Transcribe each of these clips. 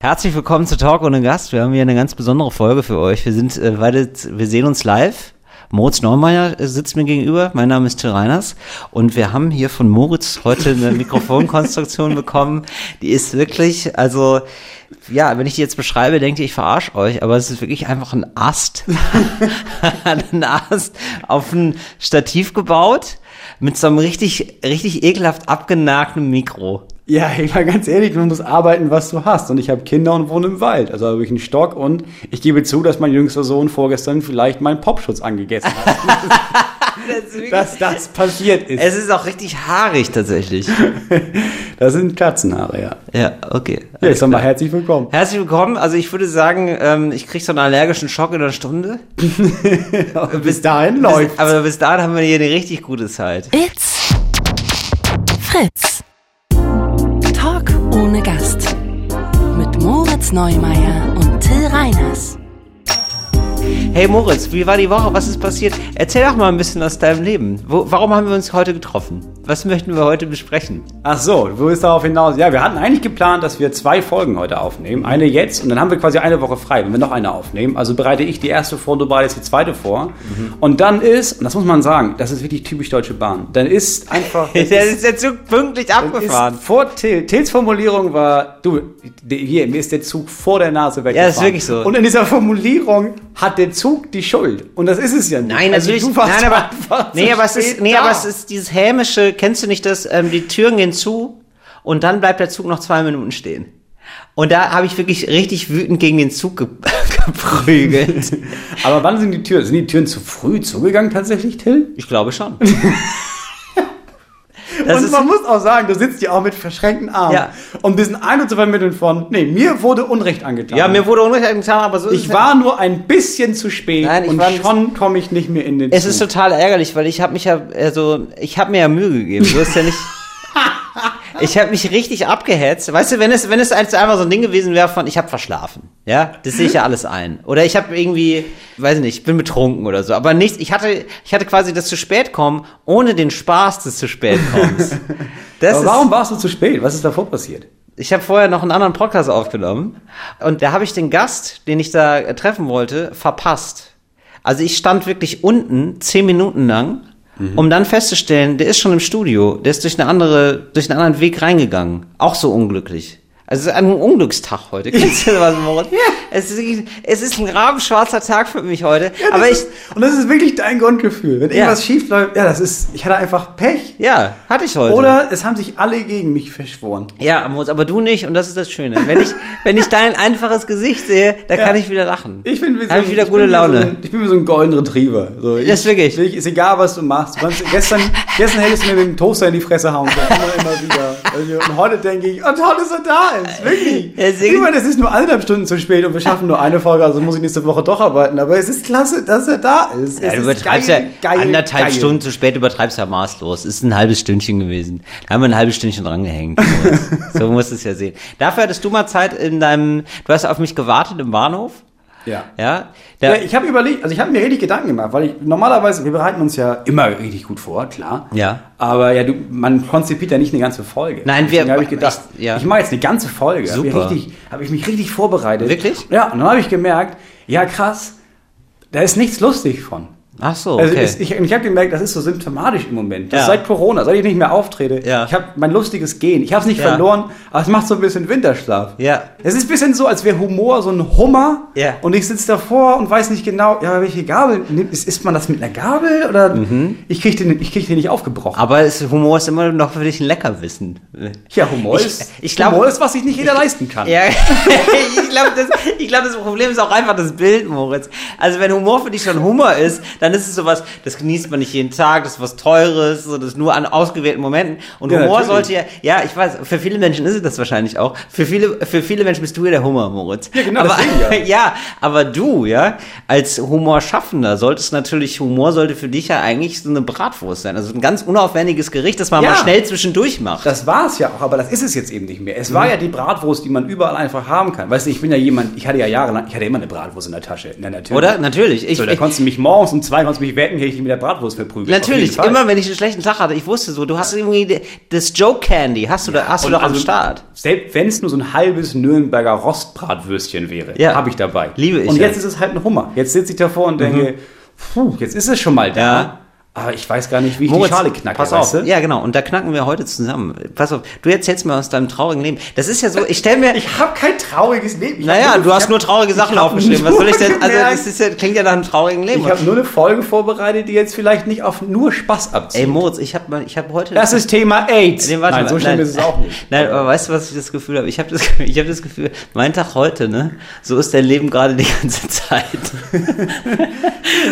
Herzlich willkommen zu Talk ohne Gast. Wir haben hier eine ganz besondere Folge für euch. Wir sind äh, beide, wir sehen uns live. Moritz Neumeier äh, sitzt mir gegenüber. Mein Name ist Till Reiners. Und wir haben hier von Moritz heute eine Mikrofonkonstruktion bekommen. Die ist wirklich, also, ja, wenn ich die jetzt beschreibe, denkt ihr, ich verarsche euch, aber es ist wirklich einfach ein Ast. ein Ast auf ein Stativ gebaut mit so einem richtig, richtig ekelhaft abgenagten Mikro. Ja, ich war ganz ehrlich, du musst arbeiten, was du hast. Und ich habe Kinder und wohne im Wald. Also habe ich einen Stock und ich gebe zu, dass mein jüngster Sohn vorgestern vielleicht meinen Popschutz angegessen hat. dass das passiert ist. Es ist auch richtig haarig tatsächlich. das sind Katzenhaare, ja. Ja, okay. Ja, ich sag mal herzlich willkommen. Herzlich willkommen. Also ich würde sagen, ähm, ich krieg so einen allergischen Schock in einer Stunde. bis dahin läuft. Aber bis dahin haben wir hier eine richtig gute Zeit. It's Fritz. Ohne Gast. Mit Moritz Neumeier und Till Reiners. Hey Moritz, wie war die Woche? Was ist passiert? Erzähl doch mal ein bisschen aus deinem Leben. Wo, warum haben wir uns heute getroffen? Was möchten wir heute besprechen? Ach so, wo ist darauf hinaus? Ja, wir hatten eigentlich geplant, dass wir zwei Folgen heute aufnehmen. Eine jetzt und dann haben wir quasi eine Woche frei, wenn wir noch eine aufnehmen. Also bereite ich die erste vor, du bereitest die zweite vor. Mhm. Und dann ist, und das muss man sagen, das ist wirklich typisch Deutsche Bahn, dann ist einfach... der ist der Zug pünktlich abgefahren. Vor Till, Tills Formulierung war, du, hier, mir ist der Zug vor der Nase weggefahren. Ja, das ist wirklich so. Und in dieser Formulierung hat der Zug die Schuld. Und das ist es ja nicht. Nein, also natürlich. Nein, aber, nee, aber es ist, nee, aber es ist dieses hämische, kennst du nicht das, ähm, die Türen gehen zu und dann bleibt der Zug noch zwei Minuten stehen. Und da habe ich wirklich richtig wütend gegen den Zug ge geprügelt. aber wann sind die Türen? Sind die Türen zu früh zugegangen tatsächlich, Till? Ich glaube schon. Das und man muss auch sagen, du sitzt ja auch mit verschränkten Armen. Ja. Um diesen Eindruck zu vermitteln von, nee, mir wurde Unrecht angetan. Ja, mir wurde Unrecht angetan, aber so ist Ich war nur ein bisschen zu spät Nein, ich und war schon komme ich nicht mehr in den Es Zug. ist total ärgerlich, weil ich habe mich ja, also, ich habe mir ja Mühe gegeben. Du hast ja nicht... Ich habe mich richtig abgehetzt. Weißt du, wenn es, wenn es einfach so ein Ding gewesen wäre von, ich habe verschlafen. Ja, das sehe ich ja alles ein. Oder ich habe irgendwie, weiß ich nicht, bin betrunken oder so. Aber nichts, ich hatte, ich hatte quasi das zu spät kommen, ohne den Spaß des zu spät kommens. Aber warum warst du zu spät? Was ist davor passiert? Ich habe vorher noch einen anderen Podcast aufgenommen und da habe ich den Gast, den ich da treffen wollte, verpasst. Also ich stand wirklich unten zehn Minuten lang Mhm. Um dann festzustellen, der ist schon im Studio, der ist durch eine andere, durch einen anderen Weg reingegangen. Auch so unglücklich. Also es ist ein Unglückstag heute. Kennst du was, Moritz? ja. Es ist, es ist ein rabenschwarzer Tag für mich heute. Ja, aber ich, ist, und das ist wirklich dein Grundgefühl. Wenn irgendwas ja. schief läuft, ja, das ist, ich hatte einfach Pech. Ja, hatte ich heute. Oder es haben sich alle gegen mich verschworen. Ja, Moritz, aber du nicht und das ist das Schöne. Wenn ich, wenn ich dein einfaches Gesicht sehe, da ja. kann ich wieder lachen. Ich bin wie so, ich wieder ich gute Laune. So ein, ich bin wie so ein golden Retriever. So, ich, das ist wirklich. Ich, ist egal, was du machst. Du kannst, gestern, gestern hättest du mir mit dem Toaster in die Fresse hauen können. Immer, immer wieder. Also, und heute denke ich, oh toll, dass er da ist. Wirklich. Ich meine, es ist nur eineinhalb Stunden zu spät und wir schaffen nur eine Folge, also muss ich nächste Woche doch arbeiten. Aber es ist klasse, dass er da ist. Ja, du übertreibst geil, ja geil, anderthalb geil. Stunden zu spät, übertreibst ja maßlos. Es ist ein halbes Stündchen gewesen. Da haben wir ein halbes Stündchen dran gehängt. so musst du es ja sehen. Dafür hattest du mal Zeit in deinem, du hast auf mich gewartet im Bahnhof. Ja. Ja, ja ich habe überlegt, also ich habe mir richtig Gedanken gemacht, weil ich normalerweise, wir bereiten uns ja immer richtig gut vor, klar. Ja. Aber ja, du, man konzipiert ja nicht eine ganze Folge. Nein, wir. habe ich gedacht, ich, ja. ich mache jetzt eine ganze Folge. Super. Habe ich, hab ich mich richtig vorbereitet. Wirklich? Ja, und dann habe ich gemerkt, ja krass, da ist nichts lustig von. Ach so, also okay. Also ich, ich habe gemerkt, das ist so symptomatisch im Moment. Ja. Seit Corona, seit ich nicht mehr auftrete. Ja. Ich habe mein lustiges Gehen. Ich habe es nicht ja. verloren, aber es macht so ein bisschen Winterschlaf. Ja. Es ist ein bisschen so, als wäre Humor so ein Hummer. Ja. Und ich sitze davor und weiß nicht genau, ja, welche Gabel. Isst man das mit einer Gabel oder mhm. ich kriege den, ich krieg den nicht aufgebrochen. Aber es, Humor ist immer noch für dich ein Leckerwissen. Ja, Humor ich, ist, ich glaub, Humor ist, was sich nicht jeder ich, leisten kann. Ja, ich glaube, das, glaub, das Problem ist auch einfach das Bild, Moritz. Also wenn Humor für dich schon Humor ist, dann ist es sowas, das genießt man nicht jeden Tag, das ist was Teures, das ist nur an ausgewählten Momenten. Und ja, Humor natürlich. sollte ja, ja, ich weiß, für viele Menschen ist es das wahrscheinlich auch. Für viele, für viele Menschen bist du ja der Humor, Moritz. Ja, genau, aber, ja. ja, aber du, ja, als Humorschaffender solltest natürlich, Humor sollte für dich ja eigentlich so eine Bratwurst sein. Also ein ganz unaufwendiges Gericht, das man ja, mal schnell zwischendurch macht. Das war es ja auch, aber das ist es jetzt eben nicht mehr. Es war mhm. ja die Bratwurst, die man überall einfach haben kann. Weißt du, ich bin ja jemand, ich hatte ja jahrelang, ich hatte immer eine Bratwurst in der Tasche. Na, natürlich. Oder? Natürlich. Ich, so, da konntest du mich morgens um zwei drei konntest mich wecken, hätte ich dich mit der Bratwurst verprügelt. Natürlich, immer wenn ich einen schlechten Tag hatte. Ich wusste so, du hast irgendwie das Joke Candy, hast du, da, hast du doch am also, Start. Selbst wenn es nur so ein halbes Nürnberger Rostbratwürstchen wäre, Ja. habe ich dabei. Liebe ich Und ja. Mhm. jetzt ist es halt ein Hummer. Jetzt sitze ich davor und denke, puh, jetzt ist es schon mal da. Ja. Aber ich weiß gar nicht, wie ich Moritz, die Schale knacke. Pass auf. weißt du? Ja, genau. Und da knacken wir heute zusammen. Pass auf. Du erzählst mir aus deinem traurigen Leben. Das ist ja so, ich stelle mir. Ich habe kein trauriges Leben. Ich naja, hab du hast ich nur hab- traurige Sachen hab aufgeschrieben. Was nur soll ich denn? Also, das ist ja, klingt ja nach einem traurigen Leben. Ich habe nur eine Folge vorbereitet, die jetzt vielleicht nicht auf nur Spaß abzieht. Ey, Moritz, ich habe ich hab heute. das ist Thema AIDS. Nee, warte Nein, mal, so schlimm nein. ist es auch nicht. Nein, aber weißt du, was ich das Gefühl habe? Ich habe das, ich hab das Gefühl, mein Tag heute, ne? So ist dein Leben gerade die ganze Zeit.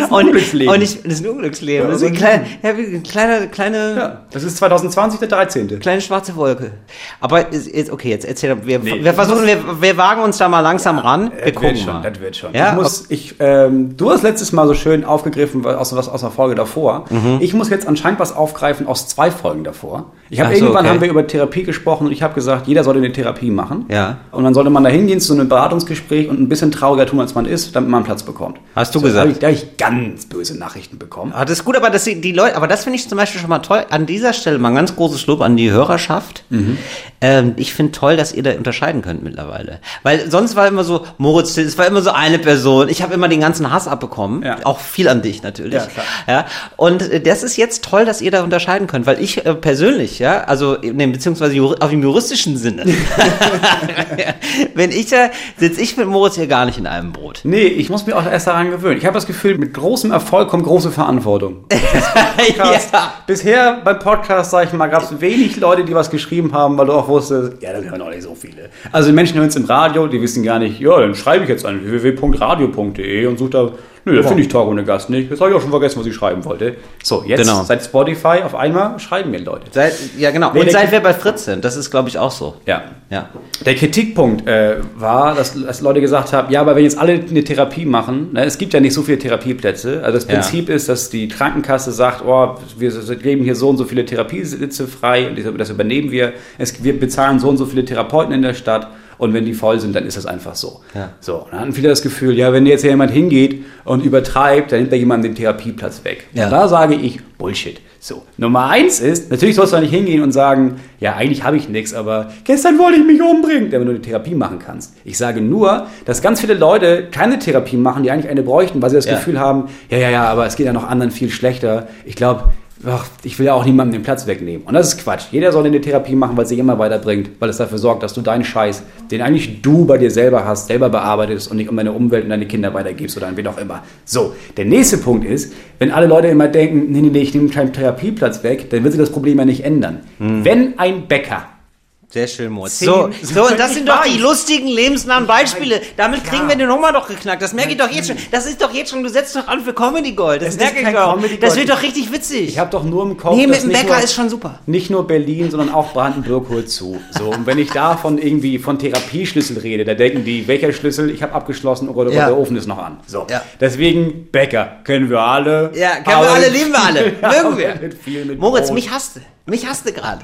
und, Unglücksleben. Und ich, das ist ein Unglücksleben. Ja, das ist aber ein kleiner, ja, kleiner, kleine, Ja, das ist 2020 der 13. kleine schwarze Wolke. Aber jetzt, okay, jetzt erzähl, wir, Nee, wir versuchen, wir, wir wagen uns da mal langsam ran. Wir Das gucken wird schon, mal. das wird schon. Ja, ich muss, ich, ähm, du hast letztes Mal so schön aufgegriffen aus, was aus der Folge davor. Ich muss jetzt anscheinend was aufgreifen aus zwei Folgen davor. Ich habe Mhm. So, irgendwann okay. haben wir über Therapie gesprochen und ich habe gesagt, jeder sollte eine Therapie machen. Ja. Und dann sollte man da hingehen zu einem Beratungsgespräch und ein bisschen trauriger tun, als man ist, damit man einen Platz bekommt. Hast du so, gesagt? Da habe ich, da hab ich ganz böse Nachrichten bekommen. Ah, das ist gut, aber das, die Leute, aber das finde ich zum Beispiel schon mal toll. An dieser Stelle mal ein ganz großes Lob an die Hörerschaft. Mhm. Ähm, ich finde toll, dass ihr da unterscheiden könnt mittlerweile. Weil sonst war immer so, Moritz, es war immer so eine Person. Ich habe immer den ganzen Hass abbekommen. Ja. Auch viel an dich natürlich. Ja, klar. Ja, und äh, das ist jetzt toll, dass ihr da unterscheiden könnt, weil ich äh, persönlich, ja, also nee, beziehungsweise auf dem juristischen Sinne, wenn ich da, sitze ich mit Moritz hier gar nicht in einem Brot. Nee, ich muss mich auch erst daran gewöhnen. Ich habe das Gefühl, mit großem Erfolg kommt große Verantwortung. Podcast. Ja. Bisher beim Podcast, sag ich mal, gab es wenig Leute, die was geschrieben haben, weil du auch wusstest, ja, das hören auch nicht so viele. Also die Menschen hören es im Radio, die wissen gar nicht, ja, dann schreibe ich jetzt an www.radio.de und suche da, nö, da finde ich Talk ohne Gast nicht. Jetzt habe ich auch schon vergessen, was ich schreiben wollte. So, jetzt Genau. seit Spotify auf einmal schreiben mir Leute. Seit, ja, genau. Nee, Und seit wir bei Fritz sind, das ist, glaube ich, auch so. Ja. Ja. Der Kritikpunkt äh, war, dass, dass Leute gesagt haben, ja, aber wenn jetzt alle eine Therapie machen, ne, es gibt ja nicht so viele Therapieplätze. Also das Ja. Prinzip ist, dass die Krankenkasse sagt, oh, wir geben hier so und so viele Therapiesitze frei und das übernehmen wir. Es, wir bezahlen so und so viele Therapeuten in der Stadt und wenn die voll sind, dann ist das einfach so. Ja. So, dann hatten viele das Gefühl, ja, wenn jetzt hier jemand hingeht und übertreibt, dann nimmt er jemandem den Therapieplatz weg. Ja. Da sage ich, Bullshit. So, Nummer eins ist, natürlich sollst du nicht hingehen und sagen, ja, eigentlich habe ich nichts, aber gestern wollte ich mich umbringen, wenn du eine Therapie machen kannst. Ich sage nur, dass ganz viele Leute keine Therapie machen, die eigentlich eine bräuchten, weil sie das Ja. Gefühl haben, ja, ja, ja, aber es geht ja noch anderen viel schlechter. Ich glaube, ach, ich will ja auch niemandem den Platz wegnehmen. Und das ist Quatsch. Jeder soll eine Therapie machen, weil es sich immer weiterbringt, weil es dafür sorgt, dass du deinen Scheiß, den eigentlich du bei dir selber hast, selber bearbeitest und nicht um deine Umwelt und deine Kinder weitergibst oder an wen auch immer. So, der nächste Punkt ist, wenn alle Leute immer denken, nee, nee, nee, ich nehme keinen Therapieplatz weg, dann wird sich das Problem ja nicht ändern. Wenn ein Bäcker Sehr schön, Moritz. Zehn- So, so, und das sind doch die weiß. lustigen, lebensnahen Beispiele. Damit kriegen Ja. wir den Hummer doch geknackt. Das merke ich doch jetzt schon. Das ist doch jetzt schon, du setzt doch an für Comedy Gold. Das ist merke ich doch. Das wird doch richtig witzig. Ich habe doch nur im Kopf, nee, mit dem Bäcker nur- ist schon super. nicht nur Berlin, sondern auch Brandenburg holt zu. So, und wenn ich davon irgendwie von Therapieschlüssel rede, da denken die, welcher Schlüssel? Ich habe abgeschlossen, oh Gott, oh Gott, Ja. der Ofen ist noch an. So, Ja. deswegen Bäcker, kennen wir alle. Ja, kennen wir alle, lieben wir alle. Mögen wir. mit viel mit Moritz, Brot. mich hasste. Mich hasste gerade.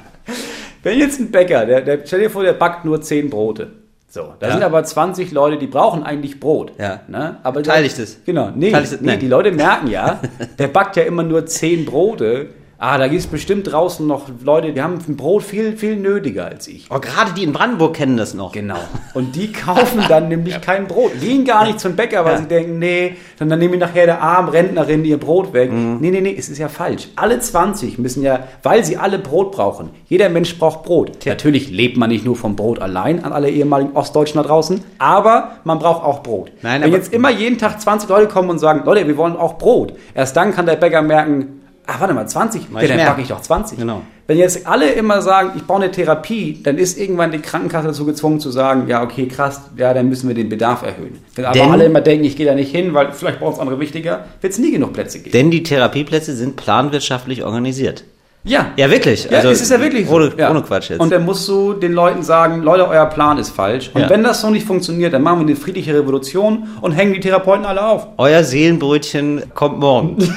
Wenn jetzt ein Bäcker, der, der, stell dir vor, der backt nur 10 Brote. So, da Ja. sind aber 20 Leute, die brauchen eigentlich Brot. Ja. Ne? Aber Teile ich das? Genau. Nee, nee, Nein. die Leute merken ja, der backt ja immer nur 10 Brote. Ah, da gibt es bestimmt draußen noch Leute, die haben ein Brot viel, viel nötiger als ich. Oh, gerade die in Brandenburg kennen das noch. Genau. Und die kaufen dann nämlich kein Brot. Gehen gar nicht zum Bäcker, weil Ja. sie denken, nee, dann, dann nehmen nachher der armen Rentnerin ihr Brot weg. Mhm. Nee, nee, nee, es ist ja falsch. Alle 20 müssen ja, weil sie alle Brot brauchen. Jeder Mensch braucht Brot. Natürlich lebt man nicht nur vom Brot allein an alle ehemaligen Ostdeutschen da draußen, aber man braucht auch Brot. Nein, Wenn aber- jetzt immer jeden Tag 20 Leute kommen und sagen, Leute, wir wollen auch Brot, erst dann kann der Bäcker merken, ach, warte mal, 20? Mach Ja, dann backe ich doch 20. Genau. Wenn jetzt alle immer sagen, ich brauche eine Therapie, dann ist irgendwann die Krankenkasse dazu gezwungen zu sagen, ja, okay, krass, ja, dann müssen wir den Bedarf erhöhen. Wenn aber Denn- alle immer denken, ich gehe da nicht hin, weil vielleicht braucht es andere wichtiger, wird es nie genug Plätze geben. Denn die Therapieplätze sind planwirtschaftlich organisiert. ja. Ja, wirklich. Ja, es ist ja wirklich so. Ohne, ja. ohne Quatsch jetzt. Und dann musst du den Leuten sagen, Leute, euer Plan ist falsch. Und Ja. wenn das so nicht funktioniert, dann machen wir eine friedliche Revolution und hängen die Therapeuten alle auf. Euer Seelenbrötchen kommt morgen.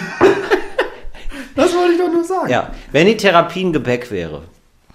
Das wollte ich doch nur sagen. ja. Wenn die Therapie ein Gebäck wäre,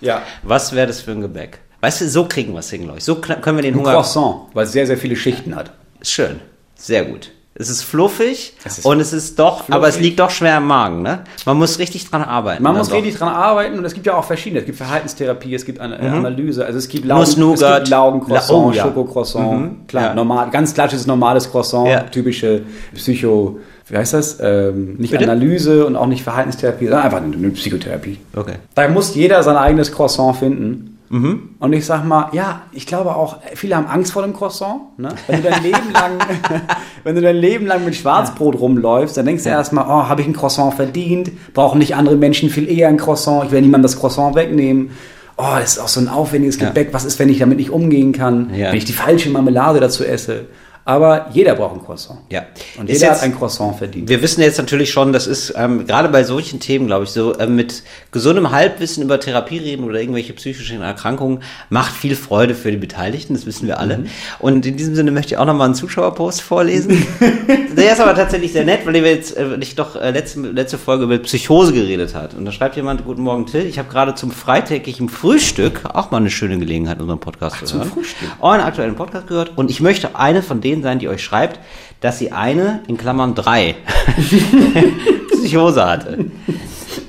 ja. was wäre das für ein Gebäck? Weißt du, so kriegen wir es hin, glaube ich. So können wir den Ein Hunger. Croissant, weil es sehr, sehr viele Schichten hat. Schön. Sehr gut. Es ist fluffig es ist und es ist doch, fluffig. aber es liegt doch schwer im Magen. Ne? Man muss richtig dran arbeiten. Man muss doch. richtig dran arbeiten und es gibt ja auch verschiedene. Es gibt Verhaltenstherapie, es gibt eine mhm. Analyse, also es gibt Laugen, es gibt Laugencroissant, oh, ja. Schokocroissant, mhm. klar, ja. normal, ganz klassisches normales Croissant, ja. typische Psycho, wie heißt das? Ähm, nicht Bitte? Analyse und auch nicht Verhaltenstherapie, sondern einfach eine Psychotherapie. Okay. Da muss jeder sein eigenes Croissant finden. Mhm. Und ich sag mal, ja, ich glaube auch, viele haben Angst vor dem Croissant. Ne? Wenn du dein Leben lang, wenn du dein Leben lang mit Schwarzbrot rumläufst, dann denkst du ja. erstmal, oh, habe ich ein Croissant verdient? Brauchen nicht andere Menschen viel eher ein Croissant? Ich will niemand das Croissant wegnehmen. Oh, das ist auch so ein aufwendiges Gebäck. Ja. Was ist, wenn ich damit nicht umgehen kann? Ja. Wenn ich die falsche Marmelade dazu esse? Aber jeder braucht ein Croissant. Ja. Und jeder jetzt, hat ein Croissant verdient. Wir wissen jetzt natürlich schon, das ist ähm, gerade bei solchen Themen, glaube ich, so äh, mit gesundem Halbwissen über Therapie reden oder irgendwelche psychischen Erkrankungen macht viel Freude für die Beteiligten, das wissen wir alle. Mhm. Und in diesem Sinne möchte ich auch nochmal einen Zuschauerpost vorlesen. Der ist aber tatsächlich sehr nett, weil wir jetzt äh, ich doch äh, letzte, letzte Folge über Psychose geredet hat. Und da schreibt jemand, guten Morgen Till, ich habe gerade zum freitägigen Frühstück auch mal eine schöne Gelegenheit, unseren Podcast Ach, zu hören. Zum Frühstück? Euren aktuellen Podcast gehört und ich möchte eine von denen sein, die euch schreibt, dass sie eine, in Klammern drei, Psychose hatte.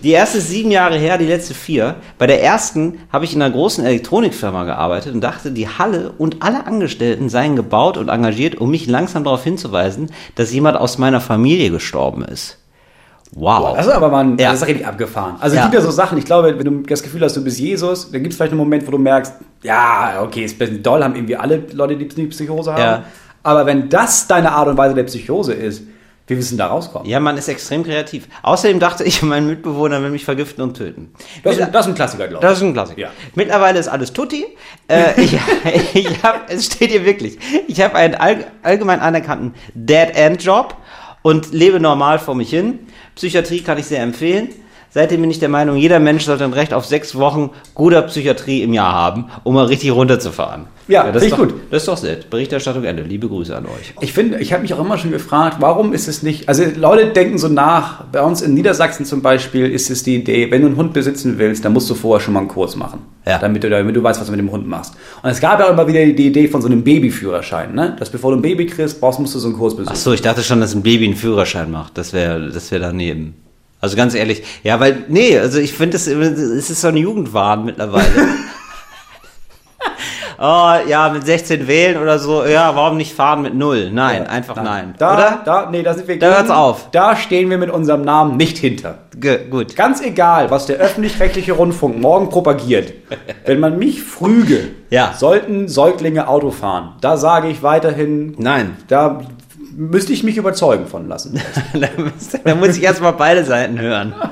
Die erste ist sieben Jahre her, die letzte vier. Bei der ersten habe ich in einer großen Elektronikfirma gearbeitet und dachte, die Halle und alle Angestellten seien gebaut und engagiert, um mich langsam darauf hinzuweisen, dass jemand aus meiner Familie gestorben ist. Wow. Das ist aber mal ja. das ist richtig abgefahren. Also es ja. gibt ja so Sachen, ich glaube, wenn du das Gefühl hast, du bist Jesus, dann gibt es vielleicht einen Moment, wo du merkst, ja, okay, ist ein bisschen doll, haben irgendwie alle Leute, die Psychose haben. Ja. Aber wenn das deine Art und Weise der Psychose ist, wie willst du da rauskommen? Ja, man ist extrem kreativ. Außerdem dachte ich, mein Mitbewohner will mich vergiften und töten. Das, ist, das ist ein Klassiker, glaube ich. Das ist ein Klassiker. Ja. Mittlerweile ist alles tutti. Äh, ich ich habe, es steht hier wirklich, ich habe einen allgemein anerkannten Dead-End-Job und lebe normal vor mich hin. Psychiatrie kann ich sehr empfehlen. Seitdem bin ich der Meinung, jeder Mensch sollte ein Recht auf sechs Wochen guter Psychiatrie im Jahr haben, um mal richtig runterzufahren. Ja, ja das ist doch, gut. Das ist doch nett. Berichterstattung Ende. Liebe Grüße an euch. Ich finde, ich habe mich auch immer schon gefragt, warum ist es nicht, also Leute denken so nach, bei uns in Niedersachsen zum Beispiel ist es die Idee, wenn du einen Hund besitzen willst, dann musst du vorher schon mal einen Kurs machen. Ja. Damit du, damit du weißt, was du mit dem Hund machst. Und es gab ja immer wieder die Idee von so einem Babyführerschein, ne? Dass bevor du ein Baby kriegst, brauchst, musst du so einen Kurs besuchen. Ach so, ich dachte schon, dass ein Baby einen Führerschein macht. Das wäre das wär daneben. Also ganz ehrlich, ja, weil, nee, also ich finde, es ist so ein Jugendwahn mittlerweile. oh, ja, mit 16 wählen oder so, ja, warum nicht fahren mit null? Nein, ja, einfach nein. nein. Da, oder? Da, nee, da sind wir Da hört's auf. Da stehen wir mit unserem Namen nicht hinter. G gut. Ganz egal, was der öffentlich-rechtliche Rundfunk morgen propagiert. Wenn man mich früge, ja. sollten Säuglinge Auto fahren. Da sage ich weiterhin, nein. Da müsste ich mich überzeugen von lassen. da muss ich erstmal beide Seiten hören.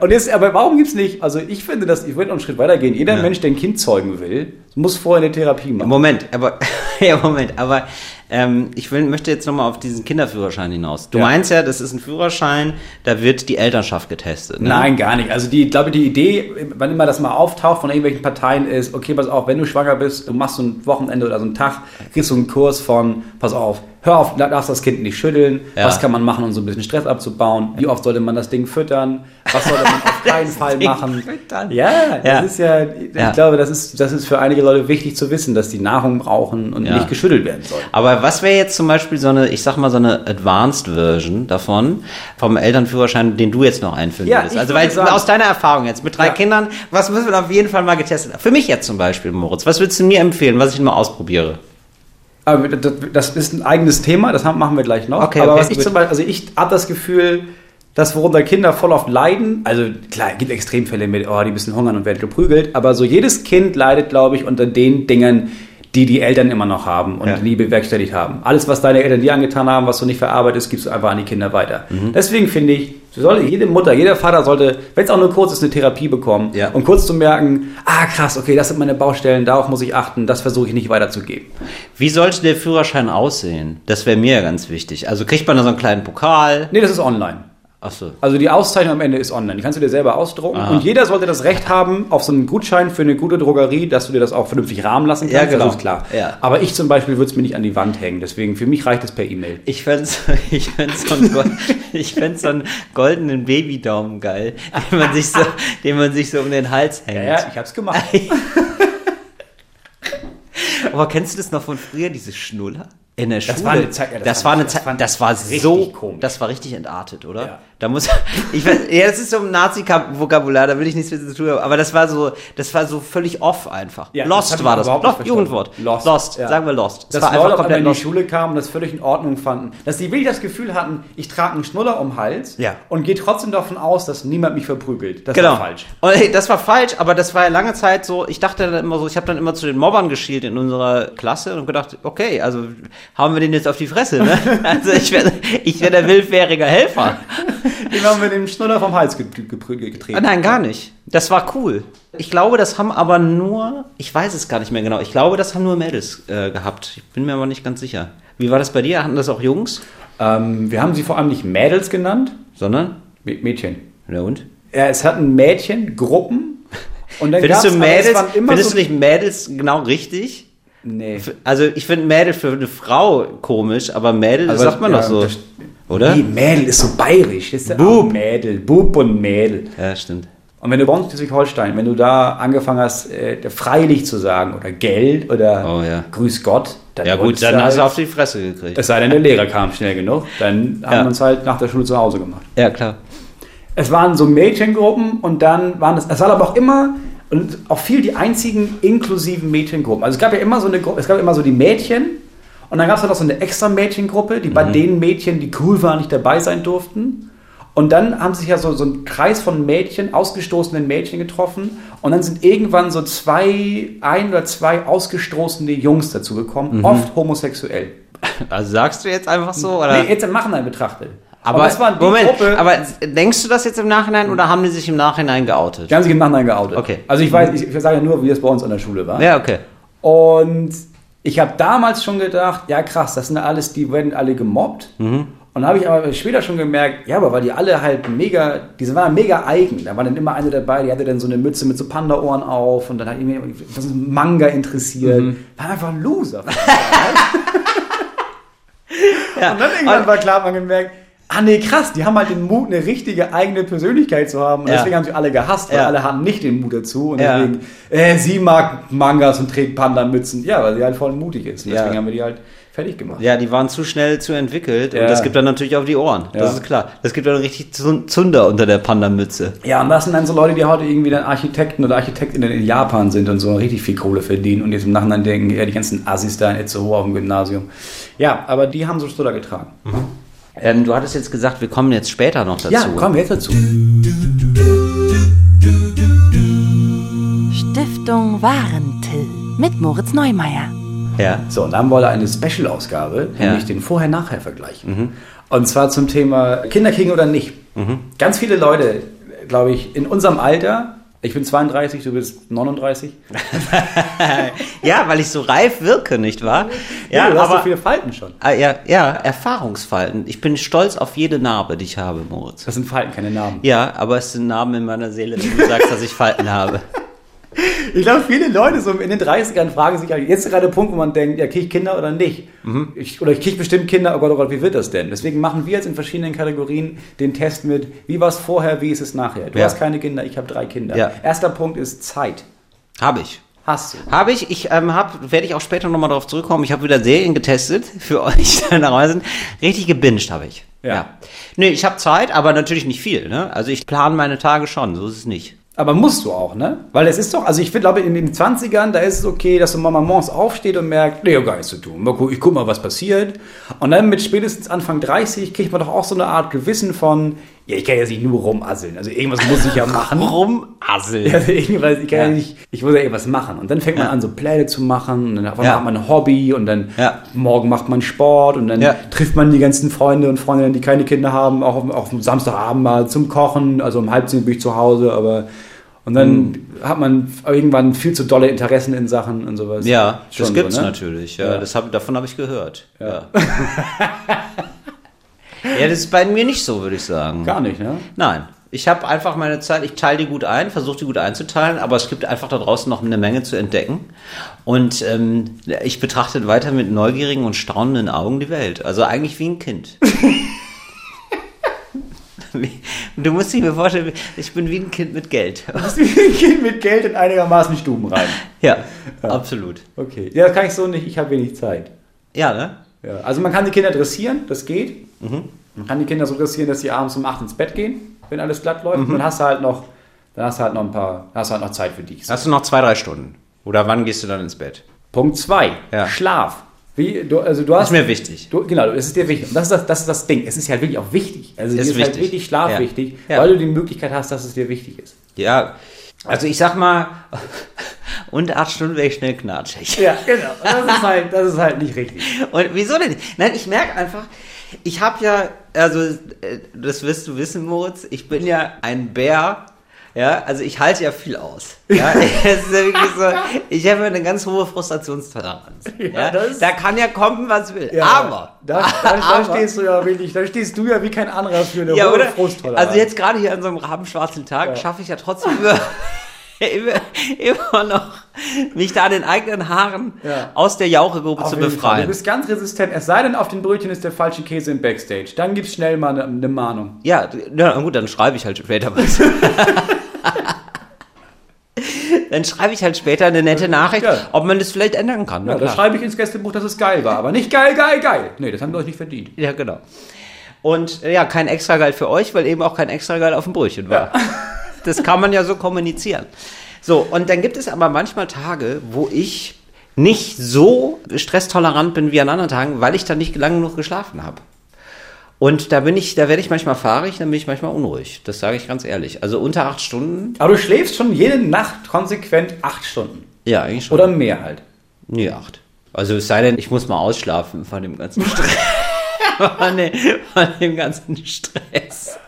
Und jetzt, aber warum gibt es nicht, also ich finde, dass, ich würde noch einen Schritt weitergehen. Jeder ja. Mensch, der ein Kind zeugen will, muss vorher eine Therapie machen. Moment, aber, ja, Moment, aber ähm, ich will, möchte jetzt nochmal auf diesen Kinderführerschein hinaus. Du ja. meinst ja, das ist ein Führerschein, da wird die Elternschaft getestet. Ne? Nein, gar nicht. Also die, ich glaube, die Idee, wann immer das mal auftaucht von irgendwelchen Parteien ist, okay, pass auf, wenn du schwanger bist, du machst so ein Wochenende oder so einen Tag, kriegst du einen Kurs von, pass auf, hör auf, darfst das Kind nicht schütteln, ja. was kann man machen, um so ein bisschen Stress abzubauen, wie oft sollte man das Ding füttern, was sollte man auf keinen Fall machen. Füttern. Ja, das ja. ist ja, ich ja. glaube, das ist, das ist für einige Leute wichtig zu wissen, dass die Nahrung brauchen und nicht geschüttelt werden soll. Aber was wäre jetzt zum Beispiel so eine, ich sag mal, so eine Advanced Version davon, vom Elternführerschein, den du jetzt noch einführen ja, würdest? Also, weil sagen, aus deiner Erfahrung jetzt mit drei ja. Kindern, was müssen wir auf jeden Fall mal getestet haben? Für mich jetzt zum Beispiel, Moritz, was würdest du mir empfehlen, was ich mal ausprobiere? Aber das ist ein eigenes Thema, das machen wir gleich noch. Okay, Aber okay, was ich zum Beispiel, also ich habe das Gefühl, dass worunter Kinder voll oft leiden, also klar, es gibt Extremfälle mit, oh, die müssen hungern und werden geprügelt, aber so jedes Kind leidet, glaube ich, unter den Dingen, die die Eltern immer noch haben und ja. nie bewerkstelligt haben. Alles, was deine Eltern dir angetan haben, was du nicht verarbeitest, gibst du einfach an die Kinder weiter. Mhm. Deswegen finde ich, sollte jede Mutter, jeder Vater sollte, wenn es auch nur kurz ist, eine Therapie bekommen, ja. um kurz zu merken, ah krass, okay, das sind meine Baustellen, darauf muss ich achten, das versuche ich nicht weiterzugeben. Wie sollte der Führerschein aussehen? Das wäre mir ganz wichtig. Also kriegt man da so einen kleinen Pokal? Nee, das ist online. Ach so. Also die Auszeichnung am Ende ist online. Die kannst du dir selber ausdrucken. Aha. Und jeder sollte das Recht haben auf so einen Gutschein für eine gute Drogerie, dass du dir das auch vernünftig rahmen lassen kannst. Ja, genau. Das ist klar. Ja. Aber ich zum Beispiel würde es mir nicht an die Wand hängen. Deswegen, für mich reicht es per E-Mail. Ich fände ich so, einen, so einen goldenen Babydaumen geil, den man, sich so, den man sich so um den Hals hängt. Ja, ja ich hab's gemacht. Aber kennst du das noch von früher, diese Schnuller? In der Schule. Das war eine Zeit, ja, das, war eine das Zeit, das war ich so, komisch. das war richtig entartet, oder? Ja. Da muss, ich weiß, ja, das ist so ein Nazi-Vokabular, da will ich nichts mit zu tun haben, aber das war so, das war so völlig off einfach. Ja, das lost ich war das. Lost, Jugendwort. verstanden. Lost, ja. sagen wir lost. Es Das war Leute einfach komplett in die lost. Schule kamen und das völlig in Ordnung fanden. Dass die wirklich das Gefühl hatten, ich trage einen Schnuller um den Hals Ja. und gehe trotzdem davon aus, dass niemand mich verprügelt. Das Genau. war falsch. Und, hey, das war falsch, aber das war ja lange Zeit so, ich dachte dann immer so, ich habe dann immer zu den Mobbern geschielt in unserer Klasse und gedacht, okay, also hauen wir den jetzt auf die Fresse, ne? Also ich werde ich wär der willfährige Helfer. Die haben mit dem Schnuller vom Hals getreten. Ah, nein, gar nicht. Das war cool. Ich glaube, das haben aber nur, ich weiß es gar nicht mehr genau, ich glaube, das haben nur Mädels äh, gehabt. Ich bin mir aber nicht ganz sicher. Wie war das bei dir? Hatten das auch Jungs? Ähm, wir haben sie vor allem nicht Mädels genannt, Sondern? Mä- Mädchen. Na und? Ja, es hatten Mädchen, Gruppen. Und dann Findest du Mädels, findest so, du nicht Mädels genau richtig? Nee. Also ich finde Mädel für eine Frau komisch, aber Mädel Aber, sagt man ja, doch so. Oder? Nee, Mädel ist so bayerisch. Das ist Bub. auch Mädel. Bub und Mädel. Ja, stimmt. Und wenn du bei Schleswig-Holstein, wenn du da angefangen hast, äh, freilich zu sagen oder Geld oder Oh, ja. Grüß Gott, dann Ja gut, dann hast du halt, auf die Fresse gekriegt. Es sei denn, der Lehrer kam schnell genug, dann haben Ja. wir uns halt nach der Schule zu Hause gemacht. Ja, klar. Es waren so Mädchengruppen und dann waren es, es waren aber auch immer und auch viel die einzigen inklusiven Mädchengruppen. Also es gab ja immer so eine Gruppe, es gab immer so die Mädchen und dann gab es halt auch so eine extra Mädchengruppe, die bei den Mädchen, die cool waren, nicht dabei sein durften. Und dann haben sich ja so, so ein Kreis von Mädchen, ausgestoßenen Mädchen getroffen. Und dann sind irgendwann so zwei, ein oder zwei ausgestoßene Jungs dazu gekommen, oft homosexuell. Also sagst du jetzt einfach so? Oder? Nee, jetzt im Nachhinein betrachtet. aber, die Moment, Gruppe, aber denkst du das jetzt im Nachhinein oder haben die sich im Nachhinein geoutet? die haben sich im Nachhinein geoutet. Okay. Also ich weiß, ich, ich sage ja nur, wie es bei uns an der Schule war. Ja, okay. Und ich habe damals schon gedacht, ja krass, das sind alles, die werden alle gemobbt. Mhm. Und dann habe ich aber später schon gemerkt, ja, aber weil die alle halt mega, diese waren mega eigen. Da war dann immer eine dabei, die hatte dann so eine Mütze mit so Panda-Ohren auf und dann hat irgendwie was ist Manga interessiert. Mhm. War einfach ein Loser. Ja. Und dann irgendwann war klar, man gemerkt, ah nee, krass, die haben halt den Mut, eine richtige eigene Persönlichkeit zu haben. Und Ja. deswegen haben sie alle gehasst, weil Ja. alle hatten nicht den Mut dazu. Und Ja. deswegen, äh, sie mag Mangas und trägt Panda-Mützen. Ja, weil sie halt voll mutig ist. Und Ja. deswegen haben wir die halt fertig gemacht. Ja, die waren zu schnell zu entwickelt und das gibt dann natürlich auf die Ohren. Das ist klar. Das gibt dann richtig Zun- Zunder unter der Panda-Mütze. Ja, und das sind dann so Leute, die heute irgendwie dann Architekten oder Architektinnen in Japan sind und so richtig viel Kohle verdienen und jetzt im Nachhinein denken, ja, die ganzen Assis da in Itzehoe auf dem Gymnasium. Ja, aber die haben so Stutter getragen. Ähm, du hattest jetzt gesagt, wir kommen jetzt später noch dazu. Ja, kommen wir jetzt dazu. Stiftung Warentil mit Moritz Neumeier. Ja. So, und dann haben wir eine Special-Ausgabe, Ja. nämlich den Vorher-Nachher-Vergleich. Und zwar zum Thema Kinder kriegen oder nicht. Ganz viele Leute, glaube ich, in unserem Alter, ich bin 32, du bist 39. ja, weil ich so reif wirke, nicht wahr? Ja, du hast so viele Falten schon. Ah, ja, ja, Erfahrungsfalten. Ich bin stolz auf jede Narbe, die ich habe, Moritz. Das sind Falten, keine Namen. Ja, aber es sind Narben in meiner Seele, wenn du sagst, dass ich Falten habe. Ich glaube, viele Leute so in den 30ern fragen sich, jetzt ist gerade der Punkt, wo man denkt, ja, kriege ich Kinder oder nicht? Ich, oder ich kriege bestimmt Kinder, oh Gott, oh Gott, wie wird das denn? Deswegen machen wir jetzt in verschiedenen Kategorien den Test mit, wie war es vorher, wie ist es nachher? Du Ja. hast keine Kinder, ich habe drei Kinder. Ja. Erster Punkt ist Zeit. Habe ich. Hast du. Habe ich. Ich ähm, habe, werde ich auch später nochmal darauf zurückkommen. Ich habe wieder Serien getestet für euch, dabei sind. Richtig gebinged habe ich. Ja. Nee, ich habe Zeit, aber natürlich nicht viel. Ne? Also ich plane meine Tage schon, so ist es nicht. Aber musst du auch, ne? Weil es ist doch, also ich glaube, in den 20ern, da ist es okay, dass so Mama morgens aufsteht und merkt, nee, gar nichts zu tun. Ich guck mal, was passiert. Und dann mit spätestens Anfang 30 kriegt man doch auch so eine Art Gewissen von, ja, ich kann ja nicht nur rumasseln. Also irgendwas muss ich ja machen. Rumasseln. Also irgendwas, ich, kann ja. Nicht, ich muss ja irgendwas machen. Und dann fängt man Ja. an, so Pläne zu machen. Und dann Ja. hat man ein Hobby und dann morgen macht man Sport und dann trifft man die ganzen Freunde und Freundinnen, die keine Kinder haben, auch auf, auf Samstagabend mal zum Kochen. Also um halb zehn bin ich zu Hause, aber und dann Mhm. hat man irgendwann viel zu dolle Interessen in Sachen und sowas. Ja, das Schon gibt's so, ne? natürlich. Ja, Ja. Das hab, davon habe ich gehört. Ja. Ja. ja, das ist bei mir nicht so, würde ich sagen. Gar nicht, ne? Nein. Ich habe einfach meine Zeit, ich teile die gut ein, versuche die gut einzuteilen, aber es gibt einfach da draußen noch eine Menge zu entdecken. Und ähm, ich betrachte weiter mit neugierigen und staunenden Augen die Welt. Also eigentlich wie ein Kind. Du musst dich mir vorstellen, ich bin wie ein Kind mit Geld. Du bist wie ein Kind mit Geld in einigermaßen Stuben rein. Ja, absolut. Okay. Ja, das kann ich so nicht, ich habe wenig Zeit. Ja, ne? Ja, also man kann die Kinder dressieren, das geht. Mhm. Man kann die Kinder so dressieren, dass sie abends um 8 ins Bett gehen, wenn alles glatt läuft. Mhm. dann hast du halt noch, dann hast du halt noch ein paar, hast du halt noch Zeit für dich. Hast du noch zwei, drei Stunden? Oder wann gehst du dann ins Bett? Punkt 2. Ja. Schlaf. Wie, du, also du hast, ist mir wichtig. Du, genau, es ist dir wichtig. Und das ist das, das ist das Ding. Es ist ja halt wirklich auch wichtig. Also es ist, ist halt wirklich Schlaf ja. wichtig, weil du die Möglichkeit hast, dass es dir wichtig ist. Ja, also ich sag mal, unter acht Stunden wäre ich schnell knatschig. Ja, genau. Das ist halt, das ist halt nicht richtig. Und wieso denn nicht? Nein, ich merke einfach, ich habe ja, also äh, das wirst du wissen, Moritz, ich bin ja ein Bär ja, also ich halte ja viel aus. Ja, es ist ja wirklich so, ich habe eine ganz hohe Frustrationstoleranz. Ja, ja da kann ja kommen, was will. Ja, aber, da, da, da stehst du ja wirklich, da stehst du ja wie kein anderer für eine ja, hohe Frusttoleranz. Also jetzt gerade hier an so einem rabenschwarzen Tag schaffe ich ja trotzdem über immer, immer noch mich da den eigenen Haaren ja. aus der Jauchegruppe zu befreien. Du bist ganz resistent, es sei denn, auf den Brötchen ist der falsche Käse im Backstage. Dann gibt's schnell mal eine, eine Mahnung. Ja, na gut, dann schreibe ich halt später was. dann schreibe ich halt später eine nette Nachricht, ja. ob man das vielleicht ändern kann. Ja, da schreibe ich ins Gästebuch, dass es geil war, aber nicht geil, geil, geil. Nee, das haben wir euch nicht verdient. Ja, genau. Und ja, kein extra geil für euch, weil eben auch kein extra geil auf dem Brötchen war. Ja. Das kann man ja so kommunizieren. So, und dann gibt es aber manchmal Tage, wo ich nicht so stresstolerant bin wie an anderen Tagen, weil ich dann nicht lange genug geschlafen habe. Und da bin ich, da werde ich manchmal fahrig, dann bin ich manchmal unruhig. Das sage ich ganz ehrlich. Also unter acht Stunden. Aber du schläfst schon jede Nacht konsequent acht Stunden. Ja, eigentlich schon. Oder mehr halt. Nee, acht. Also es sei denn, ich muss mal ausschlafen von dem ganzen Stress. Von, dem, von dem ganzen Stress.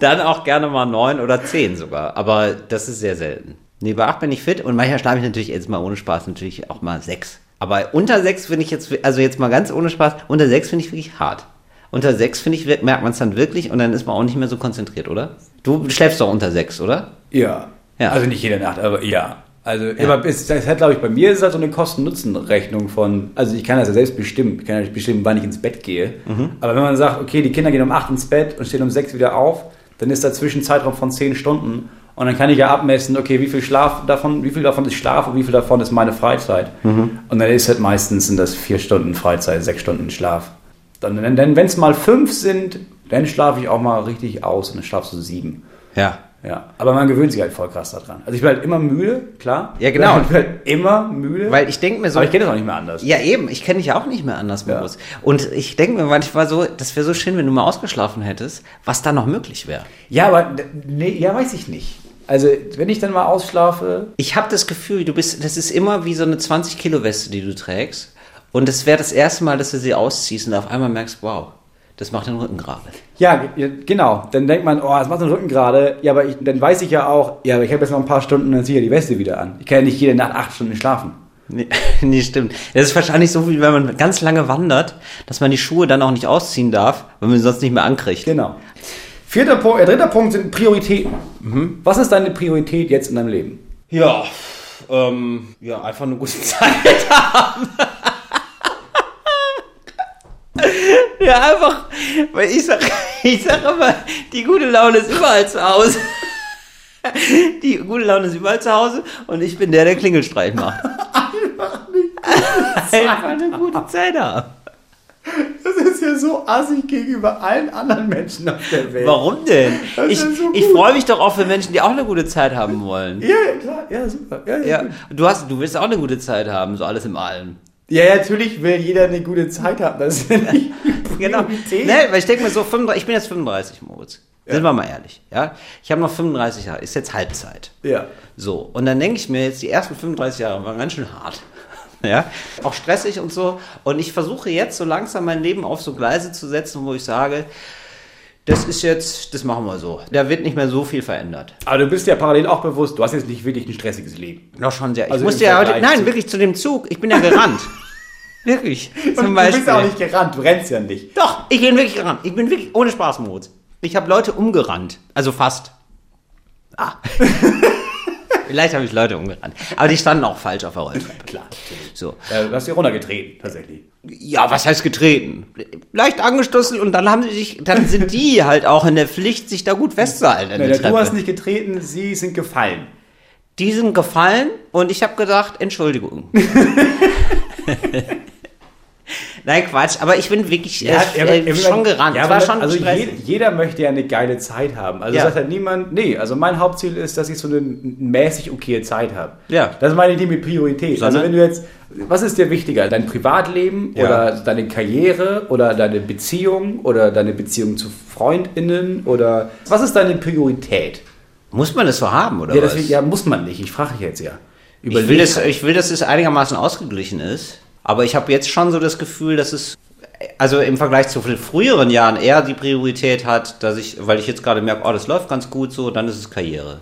Dann auch gerne mal neun oder zehn sogar. Aber das ist sehr selten. Nee, bei acht bin ich fit und manchmal schlafe ich natürlich jetzt mal ohne Spaß natürlich auch mal sechs. Aber unter sechs finde ich jetzt, also jetzt mal ganz ohne Spaß, unter sechs finde ich wirklich hart. Unter sechs, finde ich, merkt man es dann wirklich und dann ist man auch nicht mehr so konzentriert, oder? Du schläfst doch unter sechs, oder? Ja. ja. Also nicht jede Nacht, aber ja. Also ja. immer, es, das hat, glaube ich, bei mir ist es halt so eine Kosten-Nutzen-Rechnung von, also ich kann das ja selbst bestimmen, ich kann ja bestimmen, wann ich ins Bett gehe. Mhm. Aber wenn man sagt, okay, die Kinder gehen um acht ins Bett und stehen um sechs wieder auf, dann ist dazwischen Zeitraum von zehn Stunden und dann kann ich ja abmessen, okay, wie viel Schlaf davon, wie viel davon ist Schlaf und wie viel davon ist meine Freizeit. Mhm. Und dann ist halt meistens sind das vier Stunden Freizeit, sechs Stunden Schlaf. Dann, wenn es mal fünf sind, dann schlafe ich auch mal richtig aus und dann schlafst du sieben. Ja. Ja, aber man gewöhnt sich halt voll krass daran. Also ich bin halt immer müde, klar. Ja, genau. Ich bin halt immer müde. Weil ich denke mir so. Aber ich kenne das auch nicht mehr anders. Ja, eben. Ich kenne dich auch nicht mehr anders. Ja. Und ich denke mir manchmal so, das wäre so schön, wenn du mal ausgeschlafen hättest, was da noch möglich wäre. Ja, aber nee, ja, weiß ich nicht. Also, wenn ich dann mal ausschlafe. Ich habe das Gefühl, du bist, das ist immer wie so eine 20 Kilo Weste, die du trägst. Und es wäre das erste Mal, dass du sie ausziehst und auf einmal merkst, wow, das macht den Rücken gerade. Ja, genau. Dann denkt man, oh, das macht den Rücken gerade. Ja, aber ich, dann weiß ich ja auch, ja, aber ich habe jetzt noch ein paar Stunden und dann ziehe ich ja die Weste wieder an. Ich kann ja nicht jede Nacht acht Stunden schlafen. Nee, nee, stimmt. Das ist wahrscheinlich so, wie wenn man ganz lange wandert, dass man die Schuhe dann auch nicht ausziehen darf, weil man sie sonst nicht mehr ankriegt. Genau. Vierter Punkt, äh, dritter Punkt sind Prioritäten. Mhm. Was ist deine Priorität jetzt in deinem Leben? Ja, ähm, ja, einfach eine gute Zeit haben. Ja, einfach, weil ich sag, ich sag immer, die gute Laune ist überall zu Hause. Die gute Laune ist überall zu Hause und ich bin der, der Klingelstreich macht. Einfach eine, Einfach eine gute Zeit haben. Das ist ja so assig gegenüber allen anderen Menschen auf der Welt. Warum denn? Das ich, so ich freue mich doch auch für Menschen, die auch eine gute Zeit haben wollen. Ja, klar, ja, super. Ja, ja, ja. Du, hast, du willst auch eine gute Zeit haben, so alles im Allen. Ja, natürlich will jeder eine gute Zeit haben. Das ist ja nicht genau. Ne, weil ich denke mir so, 35, ich bin jetzt 35, Moritz. Ja. Sind wir mal ehrlich, ja? Ich habe noch 35 Jahre, ist jetzt Halbzeit. Ja. So, und dann denke ich mir jetzt, die ersten 35 Jahre waren ganz schön hart. Ja, auch stressig und so. Und ich versuche jetzt so langsam mein Leben auf so Gleise zu setzen, wo ich sage, das ist jetzt, das machen wir so. Da wird nicht mehr so viel verändert. Aber du bist ja parallel auch bewusst, du hast jetzt nicht wirklich ein stressiges Leben. Noch schon sehr. Also ich musste ja heute, nein, wirklich zu dem Zug. Ich bin ja gerannt. wirklich. Zum Beispiel. Du bist ja auch nicht gerannt, du rennst ja nicht. Doch, ich bin wirklich gerannt. Ich bin wirklich ohne Spaßmodus. Ich habe Leute umgerannt. Also fast. Ah. Vielleicht habe ich Leute umgerannt. Aber die standen auch falsch auf der Rolltreppe. Klar. So. Du hast sie runtergetreten, tatsächlich. Ja, was heißt getreten? Leicht angestoßen und dann haben sie sich, dann sind die halt auch in der Pflicht, sich da gut festzuhalten. Nein, du hast nicht getreten, sie sind gefallen. Die sind gefallen und ich habe gedacht, Entschuldigung. Nein, Quatsch, aber ich bin wirklich ja, äh, äh, schon gerannt. Ja, war schon also je, jeder möchte ja eine geile Zeit haben. Also ja. sagt halt niemand, nee, also mein Hauptziel ist, dass ich so eine mäßig okay Zeit habe. Ja. Das meine ich nicht mit Priorität. Also Sondern also wenn du jetzt, was ist dir wichtiger? Dein Privatleben ja. oder deine Karriere oder deine Beziehung oder deine Beziehung zu FreundInnen oder was ist deine Priorität? Muss man das so haben, oder ja, was? Deswegen, ja, muss man nicht. Ich frage dich jetzt ja. ich will, das, ich will, dass es einigermaßen ausgeglichen ist. Aber ich habe jetzt schon so das Gefühl, dass es also im Vergleich zu früheren Jahren eher die Priorität hat, dass ich, weil ich jetzt gerade merke, oh, das läuft ganz gut so, dann ist es Karriere.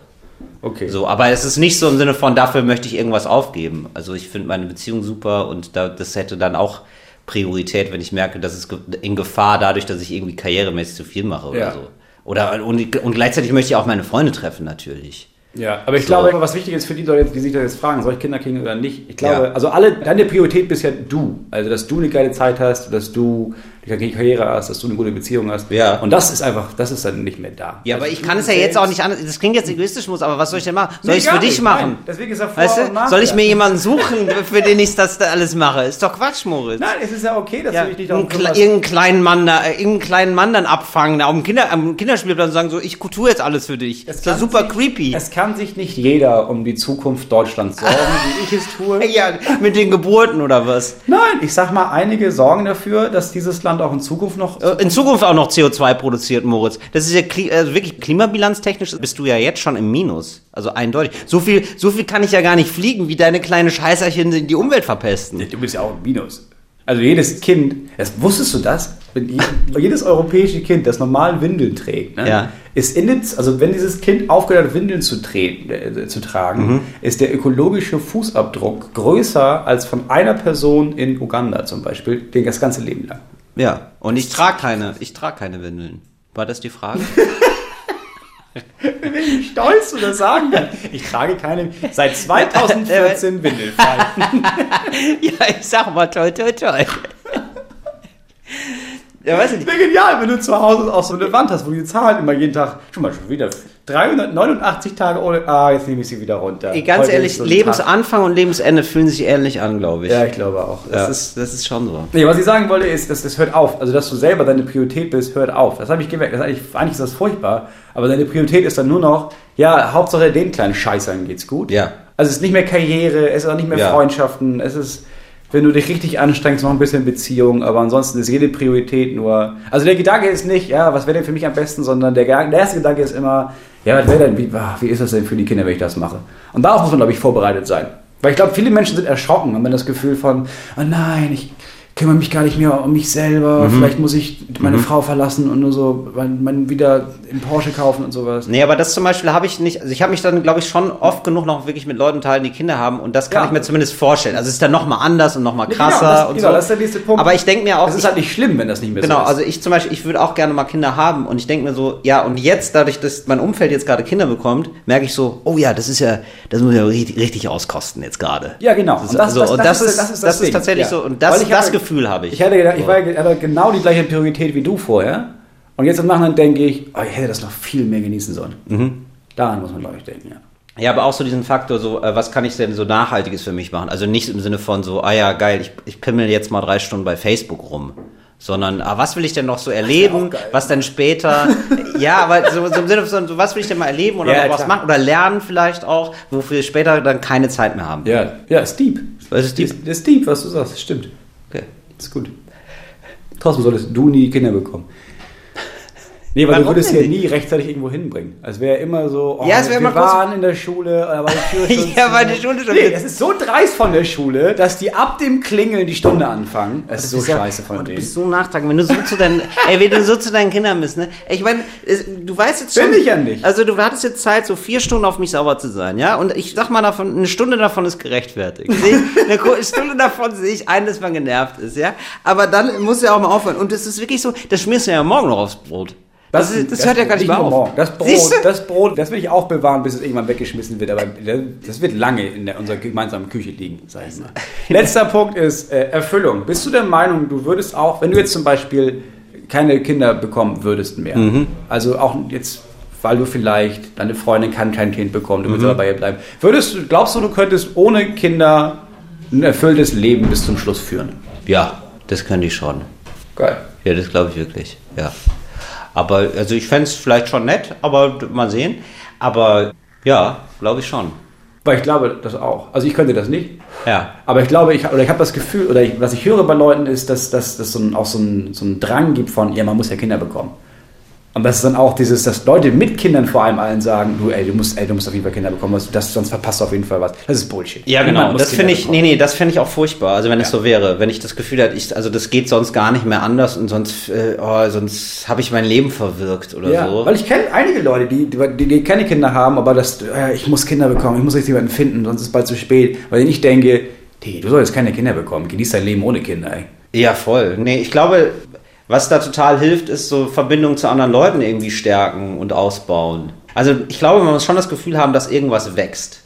Okay. So, aber es ist nicht so im Sinne von, dafür möchte ich irgendwas aufgeben. Also ich finde meine Beziehung super und da, das hätte dann auch Priorität, wenn ich merke, dass es in Gefahr dadurch, dass ich irgendwie karrieremäßig zu viel mache oder ja. so. Oder und, und gleichzeitig möchte ich auch meine Freunde treffen natürlich. Ja, aber ich so. glaube, was wichtig ist für die Leute, die sich da jetzt fragen, soll ich Kinder kriegen oder nicht? Ich glaube, ja. also alle, deine Priorität bist ja du. Also, dass du eine geile Zeit hast, dass du die Karriere hast, dass du eine gute Beziehung hast. Ja. Und das ist einfach, das ist dann nicht mehr da. Ja, aber also ich kann es ja jetzt auch nicht anders. Das klingt jetzt egoistisch, muss, aber was soll ich denn machen? Soll nee, ich es für dich nicht. machen? Nein, deswegen ist er vor weißt du? Soll ich mir jemanden suchen, für den ich das da alles mache? Ist doch Quatsch, Moritz. Nein, es ist ja okay, dass ja, du dich nicht darum kümmerst. Irgendeinen kleinen Mann da, irgendeinen kleinen Mann dann abfangen, da am, Kinder, am Kinderspielplatz und sagen so, ich tue jetzt alles für dich. Das ist ja super sich, creepy. Es kann sich nicht jeder um die Zukunft Deutschlands sorgen, wie ich es tue. ja, mit den Geburten oder was? Nein, ich sag mal, einige sorgen dafür, dass dieses Land auch in Zukunft noch. Äh, in Zukunft auch noch CO2 produziert, Moritz. Das ist ja Kli also wirklich klimabilanztechnisch bist du ja jetzt schon im Minus. Also eindeutig. So viel, so viel kann ich ja gar nicht fliegen, wie deine kleine Scheißerchen die Umwelt verpesten. Du bist ja auch im Minus. Also jedes Kind, das, wusstest du das? Wenn jedes europäische Kind, das normal Windeln trägt, ne, ja. ist in den, also wenn dieses Kind aufgehört hat, Windeln zu, treten, äh, zu tragen, mhm. ist der ökologische Fußabdruck größer als von einer Person in Uganda zum Beispiel, das ganze Leben lang. Ja, und ich trage keine, ich trage keine Windeln. War das die Frage? Wie stolz du das sagen kannst. Ich trage keine, seit 2014 Windelfalten. ja, ich sag mal toi toi toi. Ja, weiß ich nicht. Wäre genial, wenn du zu Hause auch so eine Wand hast, wo die Zahlen immer jeden Tag, schon mal schon wieder 389 Tage ohne, ah, jetzt nehme ich sie wieder runter. Ganz Heute ehrlich, so Lebensanfang Tag. und Lebensende fühlen sich ähnlich an, glaube ich. Ja, ich glaube auch. Das, ja. ist, das ist schon so. Nee, was ich sagen wollte, ist, dass das hört auf. Also, dass du selber deine Priorität bist, hört auf. Das habe ich gemerkt. Das eigentlich, eigentlich ist das furchtbar. Aber deine Priorität ist dann nur noch, ja, Hauptsache den kleinen Scheißern geht's gut. Ja. Also, es ist nicht mehr Karriere, es ist auch nicht mehr ja. Freundschaften, es ist wenn du dich richtig anstrengst, noch ein bisschen Beziehung, aber ansonsten ist jede Priorität nur. Also der Gedanke ist nicht, ja, was wäre denn für mich am besten, sondern der, der erste Gedanke ist immer, ja, was denn, wie, ah, wie ist das denn für die Kinder, wenn ich das mache? Und darauf muss man, glaube ich, vorbereitet sein. Weil ich glaube, viele Menschen sind erschrocken, haben das Gefühl von, oh nein, ich kümmere mich gar nicht mehr um mich selber, mhm. vielleicht muss ich meine mhm. Frau verlassen und nur so man wieder in Porsche kaufen und sowas. Nee, aber das zum Beispiel habe ich nicht, also ich habe mich dann, glaube ich, schon oft genug noch wirklich mit Leuten teilen, die Kinder haben und das kann ja. ich mir zumindest vorstellen. Also es ist dann nochmal anders und nochmal krasser genau, das, und genau, so. Das ist der nächste Punkt. Aber ich denke mir auch... Es ist halt nicht schlimm, wenn das nicht mehr genau, so ist. Genau, also ich zum Beispiel, ich würde auch gerne mal Kinder haben und ich denke mir so, ja und jetzt, dadurch, dass mein Umfeld jetzt gerade Kinder bekommt, merke ich so, oh ja, das ist ja, das muss ja richtig, richtig auskosten jetzt gerade. Ja, genau. Das, und das, also, das, das, ist, das, ist, das, ist tatsächlich ja. so und das, das Gefühl habe ich. Ich hatte gedacht, ich war, hatte genau die gleiche Priorität wie du vorher. Und jetzt im Nachhinein denke ich, oh, ich hätte das noch viel mehr genießen sollen. Mhm. Daran muss man, glaube ich, denken, ja. Ja, aber auch so diesen Faktor, so, äh, was kann ich denn so Nachhaltiges für mich machen? Also nicht im Sinne von so, ah ja, geil, ich, ich pimmel jetzt mal drei Stunden bei Facebook rum. Sondern, ah, was will ich denn noch so erleben? Was denn später? ja, aber so, so, im Sinne von, so, was will ich denn mal erleben oder ja, noch was machen? Oder lernen vielleicht auch, wofür ich später dann keine Zeit mehr haben. Ja, ja, ist deep. Was ist deep? Das ist deep, was du sagst, stimmt. Ist gut. Trotzdem solltest du nie Kinder bekommen. Nee, weil Warum du würdest ja nie rechtzeitig irgendwo hinbringen. Es wäre immer so, oh, ja, es wir immer waren in der Schule, aber die Tür schon Ja, war die Schule schon. Nee, es ist so dreist von der Schule, dass die ab dem Klingeln die Stunde anfangen. Es ist so scheiße von denen. Du bist so nachtragend, wenn du so zu deinen, ey, wenn du so zu deinen Kindern bist, ne? Ich meine, du weißt jetzt schon. Bin ich ja nicht. Also du hattest jetzt Zeit, so vier Stunden auf mich sauber zu sein, ja? Und ich sag mal davon, eine Stunde davon ist gerechtfertigt. eine Stunde davon sehe ich ein, dass man genervt ist, ja? Aber dann muss ja auch mal aufhören. Und es ist wirklich so, das schmierst du ja morgen noch aufs Brot. Das, das, das, hört ja gar nicht mehr auf. Das Brot, das Brot, das will ich auch bewahren, bis es irgendwann weggeschmissen wird. Aber das wird lange in der, unserer gemeinsamen Küche liegen, sag ich mal. Letzter Punkt ist äh, Erfüllung. Bist du der Meinung, du würdest auch, wenn du jetzt zum Beispiel keine Kinder bekommen würdest mehr, mhm. also auch jetzt weil du vielleicht, deine Freundin kann kein Kind bekommen, du willst mhm. aber bei ihr bleiben. Würdest glaubst du, du könntest ohne Kinder ein erfülltes Leben bis zum Schluss führen? Ja. Das könnte ich schon. Geil. Ja, das glaube ich wirklich. Ja. Aber, also ich fände es vielleicht schon nett, aber mal sehen. Aber ja, glaube ich schon. Weil ich glaube das auch. Also ich könnte das nicht. Ja. Aber ich glaube, ich, oder ich habe das Gefühl, oder ich, was ich höre bei Leuten ist, dass dass das so ein, auch so ein, so ein Drang gibt von, ja, man muss ja Kinder bekommen. Und das ist dann auch dieses, dass Leute mit Kindern vor allem allen sagen, du, ey, du musst, ey, du musst auf jeden Fall Kinder bekommen, das, sonst verpasst du auf jeden Fall was. Das ist Bullshit. Ja, genau. Das finde ich, bekommen. nee, nee, das finde ich auch furchtbar. Also wenn es Ja. so wäre, wenn ich das Gefühl hätte, ich, also das geht sonst gar nicht mehr anders und sonst, äh, oh, sonst habe ich mein Leben verwirkt oder Ja, so. weil ich kenne einige Leute, die, die, die keine Kinder haben, aber das, äh, ich muss Kinder bekommen, ich muss jetzt jemanden finden, sonst ist es bald zu spät. Weil ich denke, die, du solltest keine Kinder bekommen, genieß dein Leben ohne Kinder, ey. Ja, voll. Nee, ich glaube, was da total hilft, ist so Verbindung zu anderen Leuten irgendwie stärken und ausbauen. Also ich glaube, man muss schon das Gefühl haben, dass irgendwas wächst.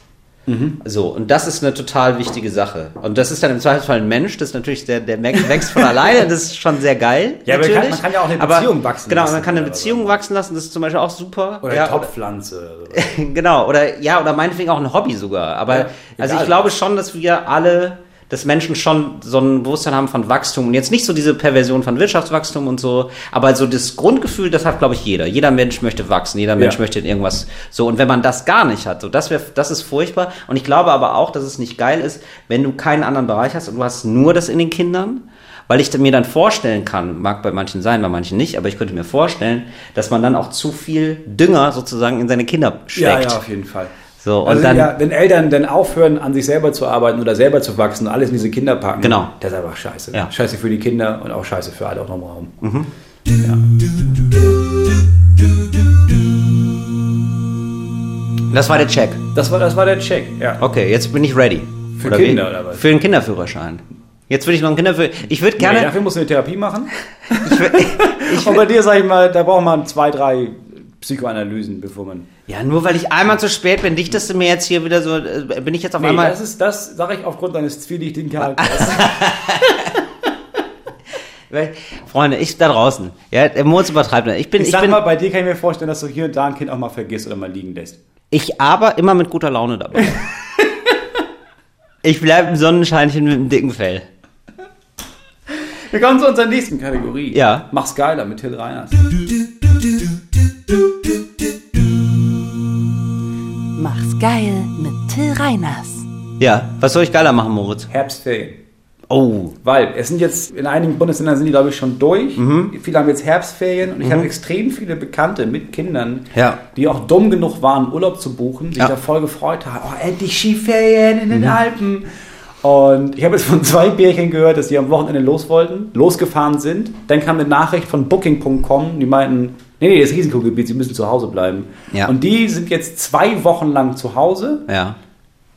Mhm. So, und das ist eine total wichtige Sache. Und das ist dann im Zweifelsfall ein Mensch, das ist natürlich, der, der wächst von alleine, das ist schon sehr geil. Ja, aber man natürlich. kann- man kann ja auch eine Aber- Beziehung wachsen Genau, lassen man kann eine Beziehung wachsen lassen, das ist zum Beispiel auch super. Oder ja, eine Topfpflanze. Oder so. genau, oder ja, oder meinetwegen auch ein Hobby sogar. Aber Ja, also ich glaube schon, dass wir alle, dass Menschen schon so ein Bewusstsein haben von Wachstum und jetzt nicht so diese Perversion von Wirtschaftswachstum und so, aber so das Grundgefühl, das hat glaube ich jeder. Jeder Mensch möchte wachsen, jeder Mensch Ja. möchte irgendwas so und wenn man das gar nicht hat, so das wäre das ist furchtbar und ich glaube aber auch, dass es nicht geil ist, wenn du keinen anderen Bereich hast und du hast nur das in den Kindern. Weil ich mir dann vorstellen kann, mag bei manchen sein, bei manchen nicht, aber ich könnte mir vorstellen, dass man dann auch zu viel Dünger sozusagen in seine Kinder steckt. Ja, ja, auf jeden Fall. So, und also dann, ja, wenn Eltern dann aufhören, an sich selber zu arbeiten oder selber zu wachsen und alles in diese Kinder packen, Genau. das ist einfach scheiße. Ja. Scheiße für die Kinder und auch scheiße für alle auch drumherum. das war der Check. Das war, das war der Check, ja. Okay, jetzt bin ich ready. Für wie? Kinder, oder was? Für den Kinderführerschein. Jetzt würde ich noch einen Kinderführerschein. Ich würde Nee, gerne. dafür musst du eine Therapie machen. ich würd, ich Und bei dir, sag ich mal, da braucht man zwei, drei Psychoanalysen, bevor man. Ja, nur weil ich einmal zu spät bin, dichtest du mir jetzt hier wieder so. äh, Bin ich jetzt auf Nee, einmal. das ist das, sage ich aufgrund deines zwielichtigen Charakters. Freunde, ich da draußen. Ja, der Moritz übertreibt nicht. Ich bin, Ich ich, sag bin, mal, bei dir kann ich mir vorstellen, dass du hier und da ein Kind auch mal vergisst oder mal liegen lässt. ich aber immer mit guter Laune dabei. ich bleibe im Sonnenscheinchen mit dem dicken Fell. Wir kommen zu unserer nächsten Kategorie. Ja. Mach's geiler mit Till Reiners. Mach's geil mit Till Reiners. Ja, was soll ich geiler machen, Moritz? Herbstferien. Oh, Weil es sind jetzt, in einigen Bundesländern sind die, glaube ich, schon durch. Mhm. Viele haben jetzt Herbstferien und ich habe extrem viele Bekannte mit Kindern, Ja. die auch dumm genug waren, Urlaub zu buchen, sich Ja. Mhm. da voll gefreut haben. Oh, endlich Skiferien in den Alpen. Und ich habe jetzt von zwei Bärchen gehört, dass die am Wochenende los wollten, losgefahren sind. Dann kam eine Nachricht von Booking.com, die meinten, nee, nee, das Risikogebiet, sie müssen zu Hause bleiben. Ja. Und die sind jetzt zwei Wochen lang zu Hause, ja,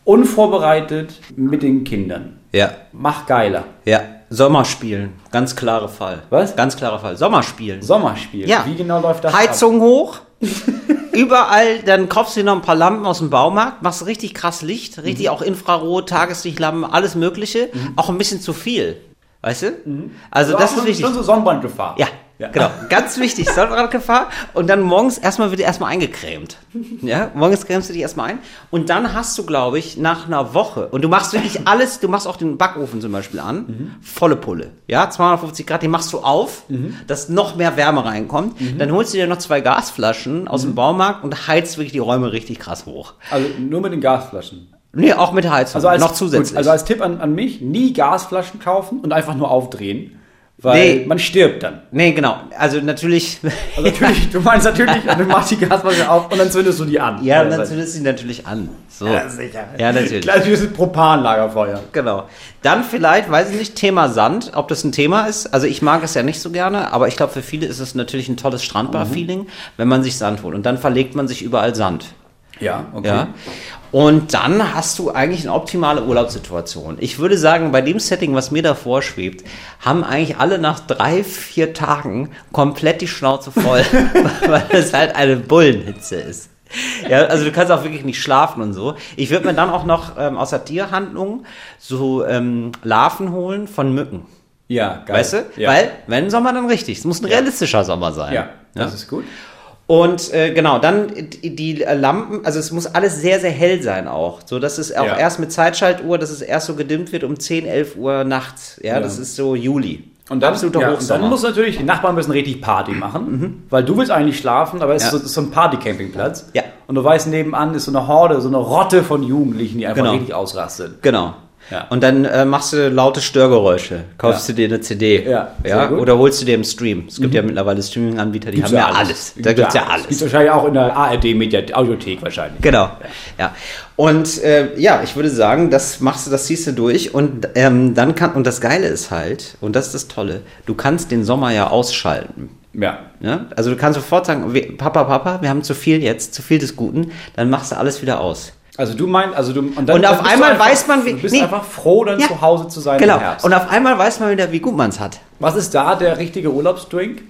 unvorbereitet mit den Kindern. ja. Mach geiler. Ja, Sommerspielen, ganz klarer Fall. Was? Ganz klarer Fall. Sommerspielen. Sommerspiel. Ja. Wie genau läuft das? Heizung hoch. Überall, dann kaufst du dir noch ein paar Lampen aus dem Baumarkt, machst richtig krass Licht, richtig Mhm. auch Infrarot, Tageslichtlampen, alles Mögliche. Auch ein bisschen zu viel. Weißt du? Also, ab? das Mhm. Ist wichtig. Schon so Sonnenbrandgefahr. Ja, Ja. genau. Ganz wichtig, Sonnenbrandgefahr. Und dann morgens erstmal wird erstmal eingecremt. Ja, morgens cremst du dich erstmal ein. Und dann hast du, glaube ich, nach einer Woche, und du machst wirklich alles, du machst auch den Backofen zum Beispiel an, volle Pulle. Ja, 250 Grad, den machst du auf, dass noch mehr Wärme reinkommt. Dann holst du dir noch zwei Gasflaschen aus dem Baumarkt und heizt wirklich die Räume richtig krass hoch. Also nur mit den Gasflaschen. Nee, auch mit Heizung. Also als, noch zusätzlich. Gut, also als Tipp an, an mich, nie Gasflaschen kaufen und einfach nur aufdrehen. Weil Nee. man stirbt dann. nee, genau. Also natürlich. Also natürlich, du meinst natürlich, du machst die Gasflasche auf und dann zündest du die an. ja, Oder dann zündest du sie natürlich an. So. Ja, sicher. Ja, natürlich. Gleich wie das Propanlagerfeuer. Genau. Dann vielleicht, weiß ich nicht, Thema Sand, ob das ein Thema ist. Also ich mag es ja nicht so gerne, aber ich glaube, für viele ist es natürlich ein tolles Strandbar-Feeling, wenn man sich Sand holt. Und dann verlegt man sich überall Sand. Ja, okay. Ja. Und dann hast du eigentlich eine optimale Urlaubssituation. Ich würde sagen, bei dem Setting, was mir da vorschwebt, haben eigentlich alle nach drei, vier Tagen komplett die Schnauze voll, weil es halt eine Bullenhitze ist. Ja, also du kannst auch wirklich nicht schlafen und so. Ich würde mir dann auch noch ähm, aus der Tierhandlung so ähm, Larven holen von Mücken. Ja, geil. Weißt du? Ja. Weil, wenn Sommer, dann richtig. Es muss ein realistischer Sommer sein. ja, das ist gut. Und äh, genau, dann die, die Lampen, also es muss alles sehr, sehr hell sein auch. So dass es auch Ja. erst mit Zeitschaltuhr, dass es erst so gedimmt wird um 10, 11 Uhr nachts. Ja, Ja. das ist so Juli. Und dann, Absoluter ja, und dann muss natürlich, die Nachbarn müssen richtig Party machen, mhm. weil du willst eigentlich schlafen, aber es ja. ist, so, ist so ein Party-Campingplatz. Ja. Und du weißt, nebenan ist so eine Horde, so eine Rotte von Jugendlichen, die einfach genau. richtig ausrasten. Genau. Ja. Und dann äh, machst du laute Störgeräusche. Kaufst ja. du dir eine CD. Ja, ja? Oder holst du dir im Stream. Es gibt mhm. ja mittlerweile Streaming-Anbieter, die gibt's haben ja alles. alles. Da gibt es ja alles. Gibt wahrscheinlich auch in der ARD-Audiothek wahrscheinlich. Genau. Ja. Und äh, ja, ich würde sagen, das machst du, das ziehst du durch und ähm, dann kann, und das Geile ist halt, und das ist das Tolle, du kannst den Sommer ja ausschalten. Ja. ja. Also du kannst sofort sagen, Papa, Papa, wir haben zu viel jetzt, zu viel des Guten, dann machst du alles wieder aus. Also du meinst, also du und, dann, und auf einmal einfach, weiß man, wie du bist nee, einfach froh, dann ja, zu Hause zu sein genau. Und auf einmal weiß man wieder, wie gut man es hat. Was ist da der richtige Urlaubsdrink?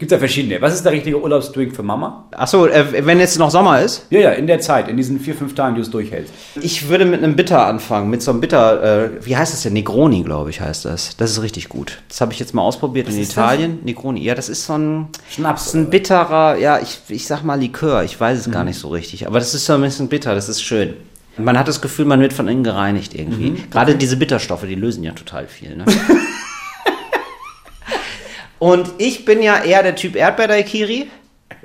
Gibt es ja verschiedene. Was ist der richtige Urlaubsdrink für Mama? Achso, äh, wenn jetzt noch Sommer ist? Ja, ja, in der Zeit, in diesen vier, fünf Tagen, die du es durchhältst. Ich würde mit einem Bitter anfangen, mit so einem Bitter, äh, wie heißt das denn? Negroni, glaube ich, heißt das. Das ist richtig gut. Das habe ich jetzt mal ausprobiert Was in Italien. Das? Negroni, ja, das ist so ein Schnaps. ein bitterer, ja, ich, ich sag mal Likör, ich weiß es mhm. gar nicht so richtig. Aber das ist so ein bisschen bitter, das ist schön. Man hat das Gefühl, man wird von innen gereinigt irgendwie. Mhm. Gerade diese Bitterstoffe, die lösen ja total viel. Ne? Und ich bin ja eher der Typ Erdbeer-Daikiri.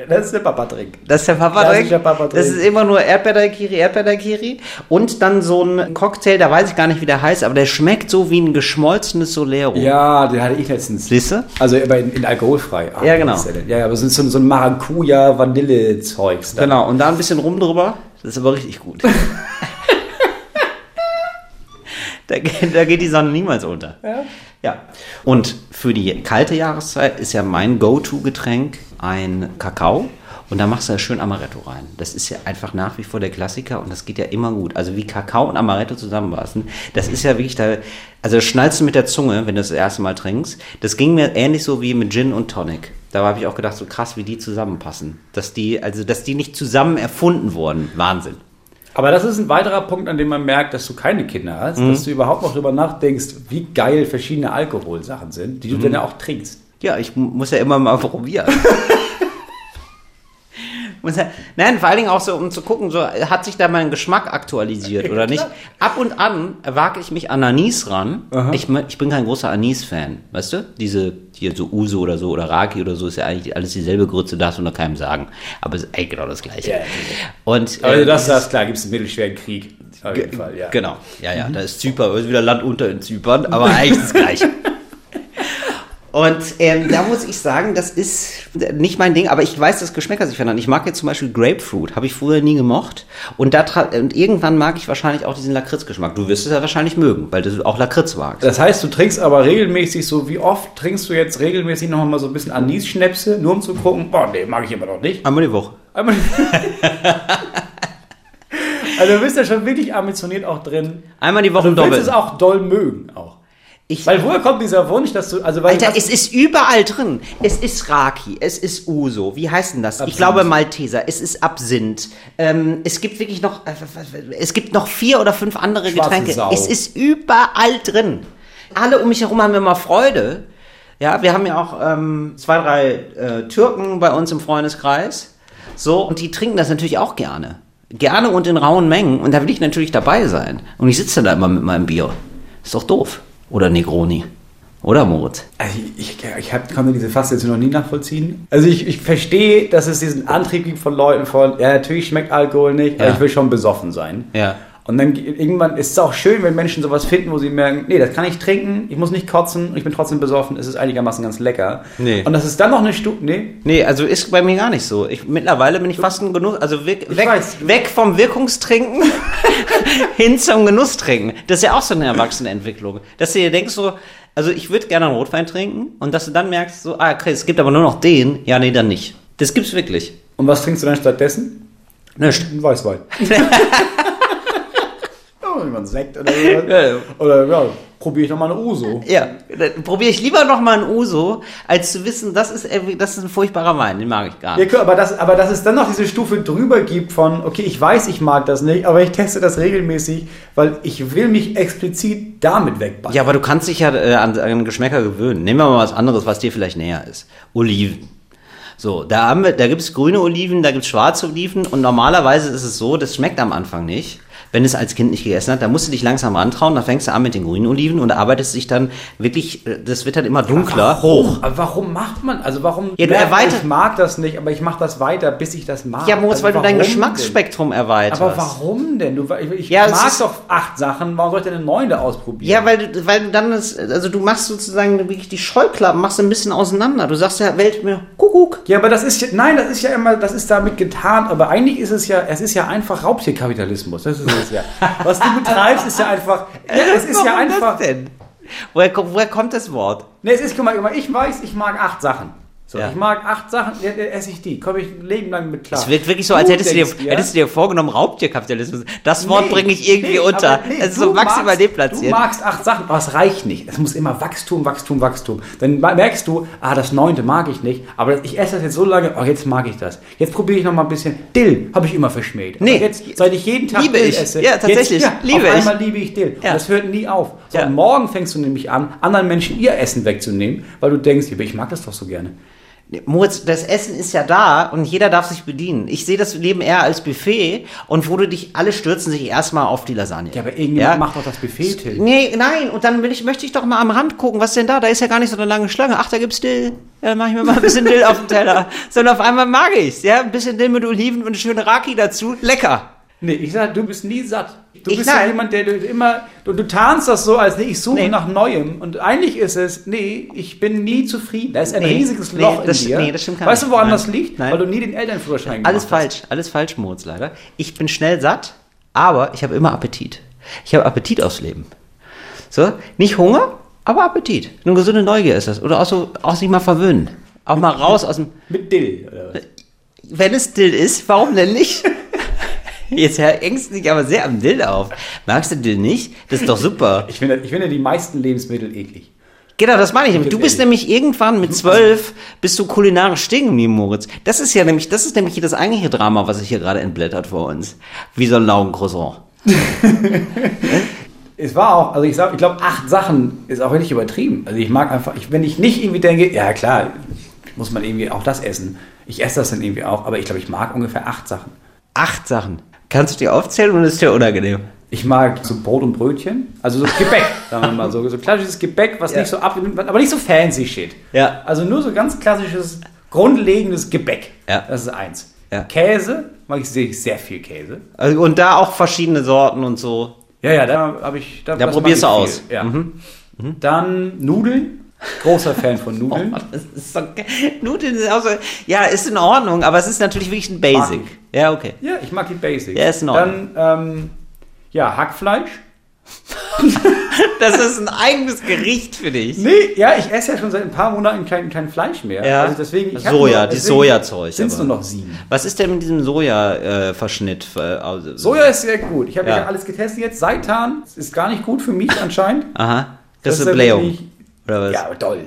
Das ist der Papa-Drink. Das ist der Papa-Drink. Das, Papa das ist immer nur Erdbeer-Daikiri, Erdbeer-Daikiri. Und dann so ein Cocktail, da weiß ich gar nicht, wie der heißt, aber der schmeckt so wie ein geschmolzenes Solero. Ja, den hatte ich letztens. Siehst du? Also aber in, in alkoholfrei. Ach, ja, genau. Ja, aber so, so, so ein Maracuja-Vanille-Zeugs. Genau, und da ein bisschen rum drüber. Das ist aber richtig gut. da, da geht die Sonne niemals unter. Ja. Ja. Und für die kalte Jahreszeit ist ja mein Go-To-Getränk ein Kakao. Und da machst du ja schön Amaretto rein. Das ist ja einfach nach wie vor der Klassiker und das geht ja immer gut. Also wie Kakao und Amaretto zusammenpassen, das ist ja wirklich da, also schnallst du mit der Zunge, wenn du das, das erste Mal trinkst. Das ging mir ähnlich so wie mit Gin und Tonic. Da habe ich auch gedacht, so krass, wie die zusammenpassen. Dass die, also dass die nicht zusammen erfunden wurden. Wahnsinn. Aber das ist ein weiterer Punkt, an dem man merkt, dass du keine Kinder hast, mhm. dass du überhaupt noch darüber nachdenkst, wie geil verschiedene Alkoholsachen sind, die du mhm. dann ja auch trinkst. Ja, ich muss ja immer mal probieren. Nein, vor allen Dingen auch so, um zu gucken, so hat sich da mein Geschmack aktualisiert oder nicht. Ab und an wage ich mich an Anis ran. Ich, ich, bin kein großer Anis-Fan, weißt du? Diese, hier so Uso oder so oder Raki oder so ist ja eigentlich alles dieselbe Grütze, darfst du noch keinem sagen. Aber es ist eigentlich genau das Gleiche. Ja, Und, also äh, das, ist klar, gibt es einen mittelschweren Krieg. Auf jeden Fall, ja. Genau, ja, ja, mhm. da ist Zypern, ist wieder Land unter in Zypern, aber eigentlich das Gleiche. Und ähm, da muss ich sagen, das ist nicht mein Ding, aber ich weiß, dass Geschmäcker sich verändern. Ich mag jetzt zum Beispiel Grapefruit, habe ich früher nie gemocht. Und, da und irgendwann mag ich wahrscheinlich auch diesen Lakritzgeschmack. Du wirst es ja wahrscheinlich mögen, weil du auch Lakritz magst. Das heißt, du trinkst aber regelmäßig so, wie oft trinkst du jetzt regelmäßig noch mal so ein bisschen Anis-Schnäpse, nur um zu gucken, boah, nee, mag ich immer noch nicht. Einmal die Woche. Einmal die Woche. Also du bist ja schon wirklich ambitioniert auch drin. Einmal die Woche also, du willst es auch doll mögen auch. Ich, weil woher kommt dieser Wunsch, dass du, also weil Alter, es ist überall drin. Es ist Raki, es ist Uso. Wie heißt denn das? Absinth. Ich glaube Malteser. Es ist Absinth. Ähm, es gibt wirklich noch, äh, es gibt noch vier oder fünf andere Schwarze Getränke. Sau. Es ist überall drin. Alle um mich herum haben immer Freude. Ja, wir haben ja auch ähm, zwei, drei äh, Türken bei uns im Freundeskreis. So, und die trinken das natürlich auch gerne. Gerne und in rauen Mengen. Und da will ich natürlich dabei sein. Und ich sitze da immer mit meinem Bier. Ist doch doof. Oder Negroni. Oder Moritz? Also ich, ich, ich hab, konnte diese Faszination noch nie nachvollziehen. Also ich, ich verstehe, dass es diesen Antrieb gibt von Leuten von, ja, natürlich schmeckt Alkohol nicht, ja. aber ich will schon besoffen sein. Ja. Und dann irgendwann ist es auch schön, wenn Menschen sowas finden, wo sie merken, nee, das kann ich trinken, ich muss nicht kotzen, ich bin trotzdem besoffen, es ist einigermaßen ganz lecker. Nee. Und das ist dann noch eine Stufe, nee? Nee, also ist bei mir gar nicht so. Ich, mittlerweile bin ich fast ein Genuss, also weg, weg, weg, vom Wirkungstrinken hin zum Genusstrinken. Das ist ja auch so eine Erwachsenenentwicklung. Dass du dir denkst so, also ich würde gerne einen Rotwein trinken und dass du dann merkst so, ah, okay, es gibt aber nur noch den, ja, nee, dann nicht. Das gibt's wirklich. Und was trinkst du dann stattdessen? Nicht. Ein Weißwein. mal einen Sekt oder so. ja, Oder ja, probiere ich nochmal eine Uso. Ja, probiere ich lieber nochmal ein Uso, als zu wissen, das ist, das ist ein furchtbarer Wein, den mag ich gar nicht. Ja, aber, das, aber dass es dann noch diese Stufe drüber gibt von, okay, ich weiß, ich mag das nicht, aber ich teste das regelmäßig, weil ich will mich explizit damit wegballern. Ja, aber du kannst dich ja äh, an, an Geschmäcker gewöhnen. Nehmen wir mal was anderes, was dir vielleicht näher ist. Oliven. So, da, haben wir, da gibt es grüne Oliven, da gibt es schwarze Oliven und normalerweise ist es so, das schmeckt am Anfang nicht wenn es als Kind nicht gegessen hat, dann musst du dich langsam rantrauen, da fängst du an mit den grünen Oliven und arbeitest dich dann wirklich, äh, das wird dann immer dunkler, hoch. Aber warum macht man, also warum, Ja, du erweitert- ich mag das nicht, aber ich mache das weiter, bis ich das mag. Ja, Moritz, also weil du dein Geschmacksspektrum erweiterst. Denn? Aber warum denn? Du, ich ich Ja, mag doch acht Sachen, warum soll ich denn eine neunte ausprobieren? Ja, weil du, weil du dann das, also du machst sozusagen wirklich die Scheuklappen, machst ein bisschen auseinander. Du sagst ja, Welt mir, Kuckuck. Ja, aber das ist ja, nein, das ist ja immer, das ist damit getan, aber eigentlich ist es ja, es ist ja einfach Raubtierkapitalismus, das ist es ja. Was du betreibst, ist ja einfach, ja, es ist ja Warum das einfach, denn? Woher, kommt- woher kommt das Wort? ne, es ist, guck mal, ich weiß, ich mag acht Sachen. So, Ja. ich mag acht Sachen, ja, esse ich die, komme ich ein Leben lang mit klar. Es wirkt wirklich so, als hättest du, dir, hättest du dir vorgenommen, Raubtierkapitalismus. Das Wort Nee, bringe ich irgendwie nee, unter. nee, es ist so maximal magst- deplatziert. Du magst acht Sachen, aber es reicht nicht. Es muss immer Wachstum, Wachstum, Wachstum. Dann merkst du, ah, das neunte mag ich nicht, aber ich esse das jetzt so lange, oh, jetzt mag ich das. Jetzt probiere ich noch mal ein bisschen. Dill habe ich immer verschmäht. Aber Nee. jetzt, seit ich jeden Tag Liebe Dill ich. esse, Ja, tatsächlich. Jetzt, ja, Liebe auf ich. einmal liebe ich Dill. Ja. Und das hört nie auf. So, morgen fängst du nämlich an, anderen Menschen ihr Essen wegzunehmen, weil du denkst, ich mag das doch so gerne. Moritz, das Essen ist ja da und jeder darf sich bedienen. Ich sehe das Leben eher als Buffet und wo du dich, alle stürzen sich erstmal auf die Lasagne. Ja, aber irgendjemand Ja? macht doch das Buffet, Till. Nee, nein, und dann will ich, möchte ich doch mal am Rand gucken, was denn da? Da ist ja gar nicht so eine lange Schlange. Ach, da gibt's Dill. Ja, dann mach ich mir mal ein bisschen Dill auf den Teller. Sondern auf einmal mag ich's, ja? Ein bisschen Dill mit Oliven und eine schöne Raki dazu. Lecker. Nee, ich sag, du bist nie satt. Du Ich bist ja nein. jemand, der du immer, du, du tarnst das so, als nee, ich suche Nee. nach Neuem. Und eigentlich ist es, nee, ich bin nie zufrieden. Da ist ein Nee, riesiges Loch das- in dir. nee, das stimmt gar weißt du, nicht. woran Nein. das liegt? Nein. Weil du nie den Elternführerschein Alles gemacht hast. falsch, alles falsch, Moritz, leider. Ich bin schnell satt, aber ich habe immer Appetit. Ich habe Appetit aufs Leben. So, nicht Hunger, aber Appetit. Eine gesunde Neugier ist das. Oder auch so, auch sich mal verwöhnen. Auch mal raus aus dem, Mit Dill. Oder was? wenn es Dill ist, warum denn nicht? Jetzt hängst du dich aber sehr am Dill auf. Magst du Dill nicht? Das ist doch super. Ich finde, ich finde die meisten Lebensmittel eklig. Genau, das meine ich. nämlich. Du bist nämlich irgendwann mit zwölf bist du kulinarisch stehen geblieben, Moritz. Das ist ja nämlich, das ist nämlich das eigentliche Drama, was sich hier gerade entblättert vor uns. Wie so ein Laugencroissant. Es war auch, also ich, ich glaube, acht Sachen ist auch wirklich übertrieben. Also ich mag einfach, ich, wenn ich nicht irgendwie denke, ja klar, muss man irgendwie auch das essen. Ich esse das dann irgendwie auch, aber ich glaube, ich mag ungefähr acht Sachen. Acht Sachen. Kannst du dir aufzählen oder ist dir unangenehm? Ich mag so Brot und Brötchen, also so Gebäck, sagen wir mal so, so klassisches Gebäck, was Ja. nicht so ab, aber nicht so fancy shit. Ja. Also nur so ganz klassisches, grundlegendes Gebäck. Ja. Das ist eins. Ja. Käse, mag ich sehr, sehr viel Käse. Also, Und da auch verschiedene Sorten und so. Ja, ja, da habe ich. Da, Da probierst du aus. Ja. Mhm. Dann Nudeln. Großer Fan von Nudeln. Oh, das ist so, Nudeln sind auch so, ja, ist in Ordnung, aber es ist natürlich wirklich ein Basic. Mag Ja, okay. Ja, ich mag die Basics. Ja, ist in Dann, ähm, ja, Hackfleisch. Das ist ein eigenes Gericht für dich. Nee, ja, ich esse ja schon seit ein paar Monaten kein, kein Fleisch mehr. Ja. Also deswegen, Soja, nur, die Sojazeug, Sind es nur noch sieben. Was ist denn mit diesem Soja-Verschnitt? Äh, also- Soja ist sehr gut. Ich habe Ja. ja. alles getestet jetzt. Seitan ist gar nicht gut für mich anscheinend. Aha, das, Das ist eine Blähung. Oder was? Ja, doll.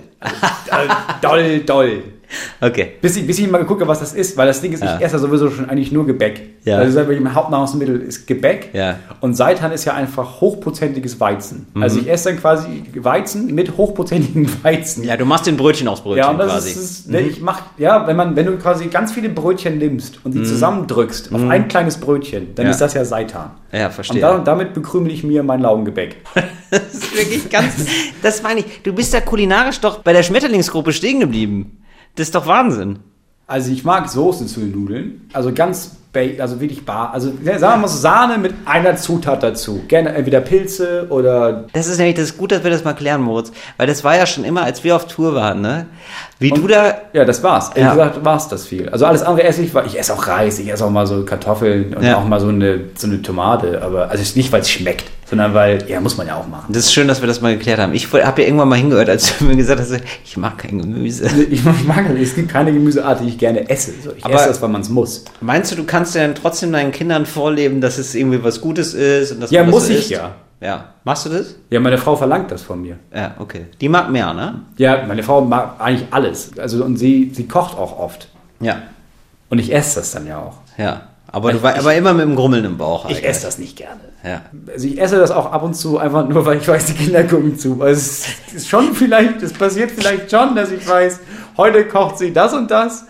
Also, doll, doll. Okay. Bis ich, bis ich mal habe, was das ist, weil das Ding ist, Ja. ich esse ja sowieso schon eigentlich nur Gebäck. Ja. Also mein Hauptnahrungsmittel ist Gebäck. Ja. Und Seitan ist ja einfach hochprozentiges Weizen. Mhm. Also ich esse dann quasi Weizen mit hochprozentigem Weizen. Ja, du machst den Brötchen aufs Brötchen Ja, und das quasi. ist, ne, ich mach, ja, wenn man, wenn du quasi ganz viele Brötchen nimmst und sie zusammendrückst auf ein kleines Brötchen, dann Mhm. Ist das ja Seitan. Ja, Und verstehe. da, damit bekrümel ich mir mein Laugengebäck. Das ist wirklich ganz. Das meine ich. Du bist ja kulinarisch doch bei der Schmetterlingsgruppe stehen geblieben. Das ist doch Wahnsinn. Also ich mag Soße zu den Nudeln. Also ganz, also wirklich bar. Also sagen wir mal so Sahne mit einer Zutat dazu. Gerne entweder Pilze oder Das ist nämlich das ist gut, dass wir das mal klären, Moritz. Weil das war ja schon immer, als wir auf Tour waren, ne? Wie du da. Ja, das war's. Ehrlich Ja. gesagt war's das viel. Also alles andere esse ich, weil ich esse auch Reis, ich esse auch mal so Kartoffeln und Ja. auch mal so eine, so eine Tomate. Aber also nicht, weil es schmeckt, sondern weil, ja, muss man ja auch machen. Das ist schön, dass wir das mal geklärt haben. Ich habe ja irgendwann mal hingehört, als du mir gesagt hast, ich mag kein Gemüse. Ich mag es gibt keine Gemüseart, die ich gerne esse. So, ich Aber- esse das, weil man es muss. Meinst du, du kannst ja dann trotzdem deinen Kindern vorleben, dass es irgendwie was Gutes ist? Und dass Ja, man das muss so ich isst? ja. Ja. Machst du das? Ja, meine Frau verlangt das von mir. Ja, okay. Die mag mehr, ne? Ja, meine Frau mag eigentlich alles. Also und sie, sie kocht auch oft. Ja. Und ich esse das dann ja auch. Ja. Aber, du, war, aber immer mit dem Grummeln im Bauch. Ich esse das nicht gerne. Ja. Also ich esse das auch ab und zu einfach nur, weil ich weiß, die Kinder gucken zu. Also es ist schon vielleicht, es passiert vielleicht schon, dass ich weiß, heute kocht sie das und das.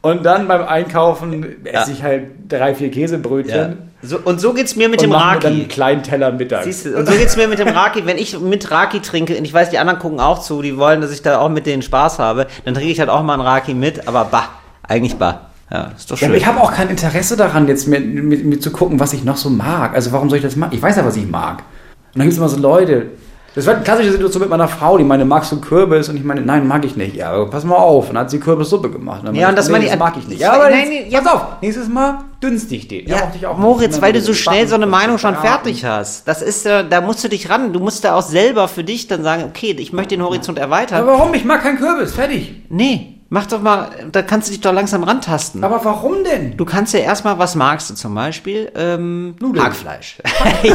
Und dann beim Einkaufen esse ich halt drei, vier Käsebrötchen. Ja. So, und so geht's mir mit und dem mir dann Raki. einen kleinen Teller Mittag. Siehst du, und so geht's mir mit dem Raki. Wenn ich mit Raki trinke, und ich weiß, die anderen gucken auch zu, die wollen, dass ich da auch mit denen Spaß habe, dann trinke ich halt auch mal einen Raki mit, aber bah, eigentlich bah. Ja, ist doch Ja, schön. aber ich habe auch kein Interesse daran, jetzt mir, mir, mir zu gucken, was ich noch so mag. Also warum soll ich das machen? Ich weiß ja, was ich mag. Und dann gibt es immer so Leute. Das war eine klassische Situation mit meiner Frau, die meine, magst du Kürbis? Und ich meine, nein, mag ich nicht. Ja, aber pass mal auf. Und dann hat sie Kürbissuppe gemacht. Und dann Ja, und das nee, die- das mag ich nicht. Ja, Ja, aber nein, jetzt, nee, ja. pass auf. Nächstes Mal dünstig ich den. Ja, auch Moritz, nicht. weil du so schnell so eine Meinung schon Ja. fertig hast. Das ist, äh, da musst du dich ran. Du musst da auch selber für dich dann sagen, okay, ich möchte den Horizont erweitern. Aber warum? Ich mag keinen Kürbis. Fertig. nee, mach doch mal, da kannst du dich doch langsam rantasten. Aber warum denn? Du kannst ja erstmal, was magst du zum Beispiel? Ähm, Nudeln. Hackfleisch. ja,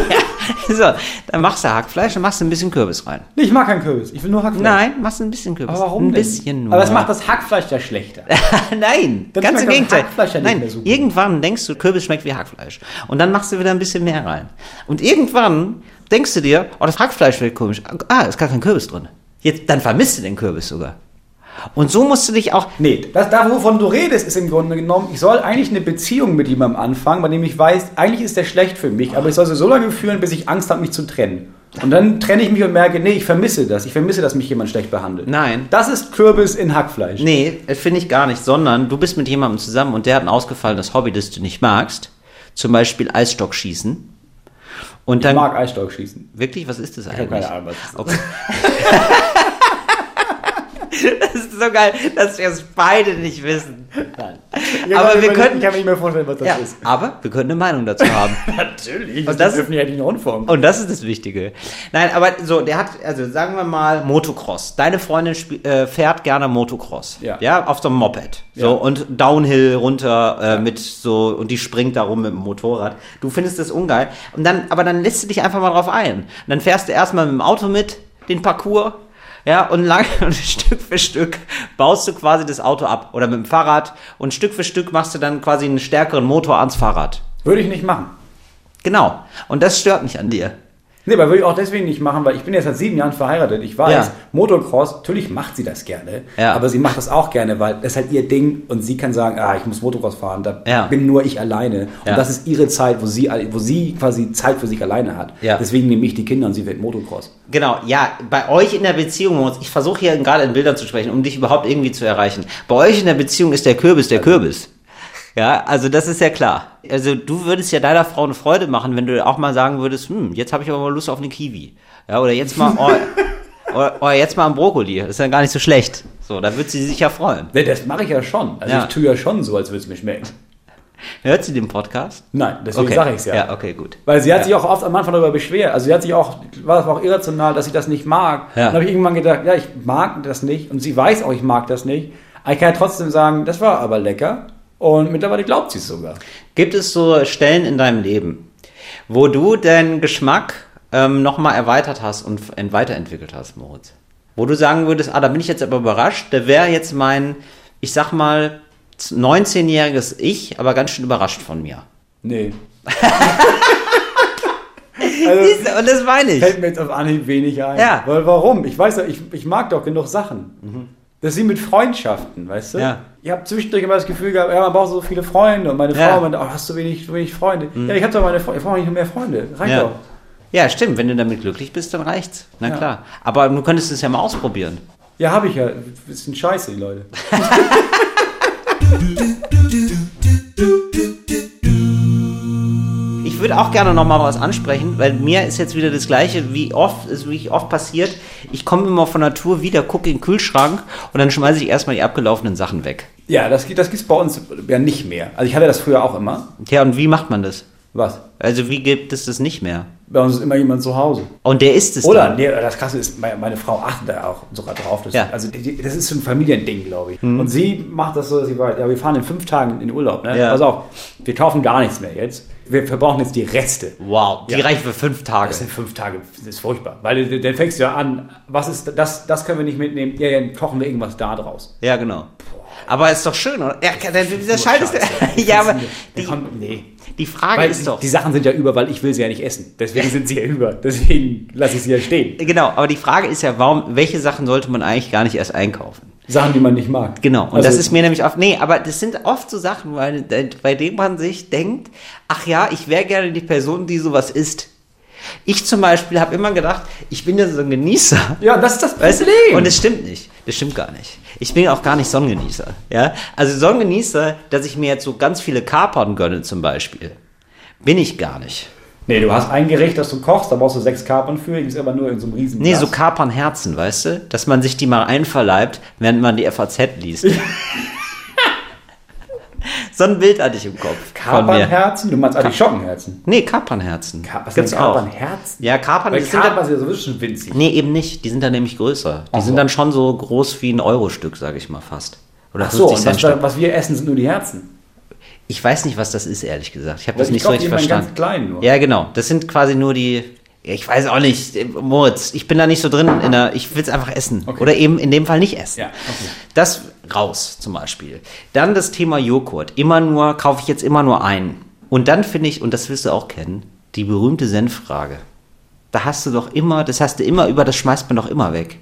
so, dann machst du Hackfleisch und machst ein bisschen Kürbis rein. Nee, ich mag keinen Kürbis. Ich will nur Hackfleisch. Nein, machst du ein bisschen Kürbis. Aber warum Ein denn? bisschen nur. Aber das macht das Hackfleisch ja schlechter. Nein, Dann ganz im das Gegenteil. Hackfleisch ja nicht Nein, mehr so gut. irgendwann denkst du, Kürbis schmeckt wie Hackfleisch. Und dann machst du wieder ein bisschen mehr rein. Und irgendwann denkst du dir, oh, das Hackfleisch schmeckt komisch. Ah, ist gar kein Kürbis drin. Jetzt, dann vermisst du den Kürbis sogar. Und so musst du dich auch, Nee, das, da, wovon du redest, ist im Grunde genommen, ich soll eigentlich eine Beziehung mit jemandem anfangen, bei dem ich weiß, eigentlich ist der schlecht für mich, aber ich soll sie so lange führen, bis ich Angst habe, mich zu trennen. Und dann trenne ich mich und merke, nee, ich vermisse das. Ich vermisse, dass mich jemand schlecht behandelt. Nein. Das ist Kürbis in Hackfleisch. nee, das finde ich gar nicht, sondern du bist mit jemandem zusammen und der hat ein ausgefallenes Hobby, das du nicht magst. Zum Beispiel Eisstockschießen. Und Ich dann, mag Eisstockschießen. wirklich, was ist das Ich eigentlich? habe keine Ahnung, was das ist. Okay. das so geil, dass wir es beide nicht wissen. Ich Aber kann wir mir- könnten- Ich kann mir nicht mehr vorstellen, was das Ja, ist. aber wir können eine Meinung dazu haben. Natürlich. Und das- dürfen ja nicht Rundfunk. Und das ist das Wichtige. Nein, aber so, der hat, also sagen wir mal Motocross. Deine Freundin äh, fährt gerne Motocross. Ja. Ja, auf so einem Moped. So, Ja. und Downhill runter äh, mit so, und die springt da rum mit dem Motorrad. Du findest das ungeil. Und dann, aber dann lässt du dich einfach mal drauf ein. Und dann fährst du erstmal mit dem Auto mit, den Parcours. Ja, und lang, und Stück für Stück baust du quasi das Auto ab. Oder mit dem Fahrrad. Und Stück für Stück machst du dann quasi einen stärkeren Motor ans Fahrrad. Würde ich nicht machen. Genau. Und das stört mich an dir. Nee, aber würde ich auch deswegen nicht machen, weil ich bin jetzt seit sieben Jahren verheiratet. Ich weiß, Ja. Motocross, natürlich macht sie das gerne, Ja. aber sie macht das auch gerne, weil das ist halt ihr Ding und sie kann sagen, ah, ich muss Motocross fahren, da Ja. bin nur ich alleine. Ja. Und das ist ihre Zeit, wo sie, wo sie quasi Zeit für sich alleine hat. Ja. Deswegen nehme ich die Kinder und sie wird Motocross. Genau, ja, bei euch in der Beziehung, ich versuche hier gerade in Bildern zu sprechen, um dich überhaupt irgendwie zu erreichen. Bei euch in der Beziehung ist der Kürbis der Kürbis. Ja, also das ist ja klar. Also du würdest ja deiner Frau eine Freude machen, wenn du auch mal sagen würdest, hm, jetzt habe ich aber mal Lust auf eine Kiwi. Ja, oder jetzt mal, oh, oder, oder jetzt mal ein Brokkoli. Das ist ja gar nicht so schlecht. So, da wird sie sich ja freuen. Nee, das mache ich ja schon. Also Ja. ich tue ja schon so, als würde es mir schmecken. Hört sie den Podcast? Nein, deswegen Okay. sage ich es ja. Ja, okay, gut. Weil sie hat Ja. sich auch oft am Anfang darüber beschwert. Also sie hat sich auch, war auch irrational, dass sie das nicht mag. Ja. Dann habe ich irgendwann gedacht, ja, ich mag das nicht. Und sie weiß auch, ich mag das nicht. Aber ich kann ja trotzdem sagen, das war aber lecker. Und mittlerweile glaubt sie es sogar. Gibt es so Stellen in deinem Leben, wo du deinen Geschmack ähm, nochmal erweitert hast und ent- weiterentwickelt hast, Moritz? Wo du sagen würdest, ah, da bin ich jetzt aber überrascht, da wäre jetzt mein, ich sag mal, 19-jähriges Ich, aber ganz schön überrascht von mir. Nee. also, Siehst Und das meine ich. fällt mir jetzt auf Anhieb wenig ein. Ja. Weil warum? Ich weiß ja, ich, ich mag doch genug Sachen. Das ist wie mit Freundschaften, weißt du? Ja. Ich habe zwischendurch immer das Gefühl gehabt, ja, man braucht so viele Freunde. Und meine Frau Ja. Mhm. meinte, oh, hast du wenig, so wenig Freunde? Ja, ich habe doch meine Freunde, ich brauche nicht mehr Freunde. Reicht Ja. doch. ja, stimmt, wenn du damit glücklich bist, dann reicht's. Na Ja. klar. Aber du könntest es ja mal ausprobieren. Ja, habe ich ja. Das sind scheiße, die Leute. Ich würde auch gerne noch mal was ansprechen, weil mir ist jetzt wieder das Gleiche, wie oft, ist wie oft passiert. Ich komme immer von Natur wieder, gucke in den Kühlschrank und dann schmeiße ich erstmal die abgelaufenen Sachen weg. Ja, das, gibt- das gibt es bei uns ja nicht mehr. Also ich hatte das früher auch immer. Tja, und wie macht man das? Was? Also wie gibt es das nicht mehr? Bei uns ist immer jemand zu Hause. Und der ist es Oder, dann. nee, das Krasse ist, meine, meine Frau achtet da auch sogar drauf. Das, Ja. Also das ist so ein Familiending, glaube ich. Und sie macht das so, dass sie weiß, ja, wir fahren in fünf Tagen in den Urlaub. Ne? Ja. Pass auf, wir kaufen gar nichts mehr jetzt. Wir verbrauchen jetzt die Reste. Wow, die Ja. reichen für fünf Tage. Das sind fünf Tage, das ist furchtbar. Weil dann fängst du ja an, was ist das, das können wir nicht mitnehmen, ja, dann kochen wir irgendwas da draus. Ja, genau. Aber ist doch schön, oder? Ja, der, dieser Schalt ist. Ja, aber Die, die, kommt, nee. die Frage Weil ist doch. die Sachen sind ja über, weil ich will sie ja nicht essen. Deswegen sind sie ja über. Deswegen lasse ich sie ja stehen. Genau, aber die Frage ist ja, warum, welche Sachen sollte man eigentlich gar nicht erst einkaufen? Sachen, die man nicht mag. Genau. Und also, das ist mir nämlich oft, nee, aber das sind oft so Sachen, weil, bei denen man sich denkt, ach ja, ich wäre gerne die Person, die sowas isst. Ich zum Beispiel habe immer gedacht, ich bin ja so ein Genießer. Ja, das ist das Problem. Weißt Und es stimmt nicht. Das stimmt gar nicht. Ich bin auch gar nicht Sonnengenießer. Ja? Also Sonnengenießer, dass ich mir jetzt so ganz viele Kapern gönne zum Beispiel, bin ich gar nicht. Nee, du hast ein Gericht, das du kochst, da brauchst du sechs Kapern für, die ist aber nur in so einem riesen Nee, so Kapernherzen, weißt du? Dass man sich die mal einverleibt, während man die FAZ liest. so ein Bild hatte ich im Kopf. Kapernherzen? Du meinst eigentlich Schockenherzen? Nee, Kapernherzen. Ka was Gibt's Kapernherzen? Ja, Kapern. Weil Kapern sind ja sowieso schon winzig. Nee, eben nicht. Die sind dann nämlich größer. Die Ach sind so. dann schon so groß wie ein Euro-Stück, sage ich mal fast. Oder Ach so, und was, was wir essen, sind nur die Herzen. Ich weiß nicht, was das ist, ehrlich gesagt. Ich habe das nicht glaub, so richtig verstanden. Ganz klein nur. Ja, genau. Das sind quasi nur die. Ich weiß auch nicht, Moritz, ich bin da nicht so drin in der, ich will es einfach essen. Okay. Oder eben in dem Fall nicht essen. Ja, okay. Das raus zum Beispiel. Dann das Thema Joghurt. Immer nur, kaufe ich jetzt immer nur einen. Und dann finde ich, und das wirst du auch kennen, die berühmte Senffrage. Da hast du doch immer, das hast du immer über, das schmeißt man doch immer weg.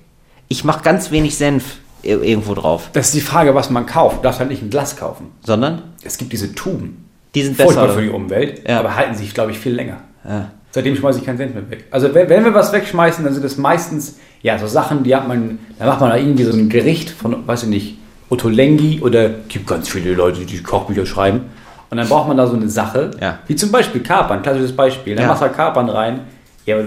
Ich mache ganz wenig Senf irgendwo drauf. Das ist die Frage, was man kauft. Du darfst halt nicht ein Glas kaufen. Sondern? Es gibt diese Tuben. Die sind besser. Furchtbar für die Umwelt, ja. aber halten sich, glaube ich, viel länger. Ja. Seitdem schmeiße ich keinen Cent mehr weg. Also wenn, wenn, wir was wegschmeißen, dann sind es meistens ja so Sachen, die hat man, da macht man da irgendwie so ein Gericht von, weiß ich nicht, Ottolenghi oder gibt ganz viele Leute, die Kochbücher schreiben. Und dann braucht man da so eine Sache, ja. wie zum Beispiel Kapern, klassisches Beispiel. Dann ja. machst du Kapern rein, ja,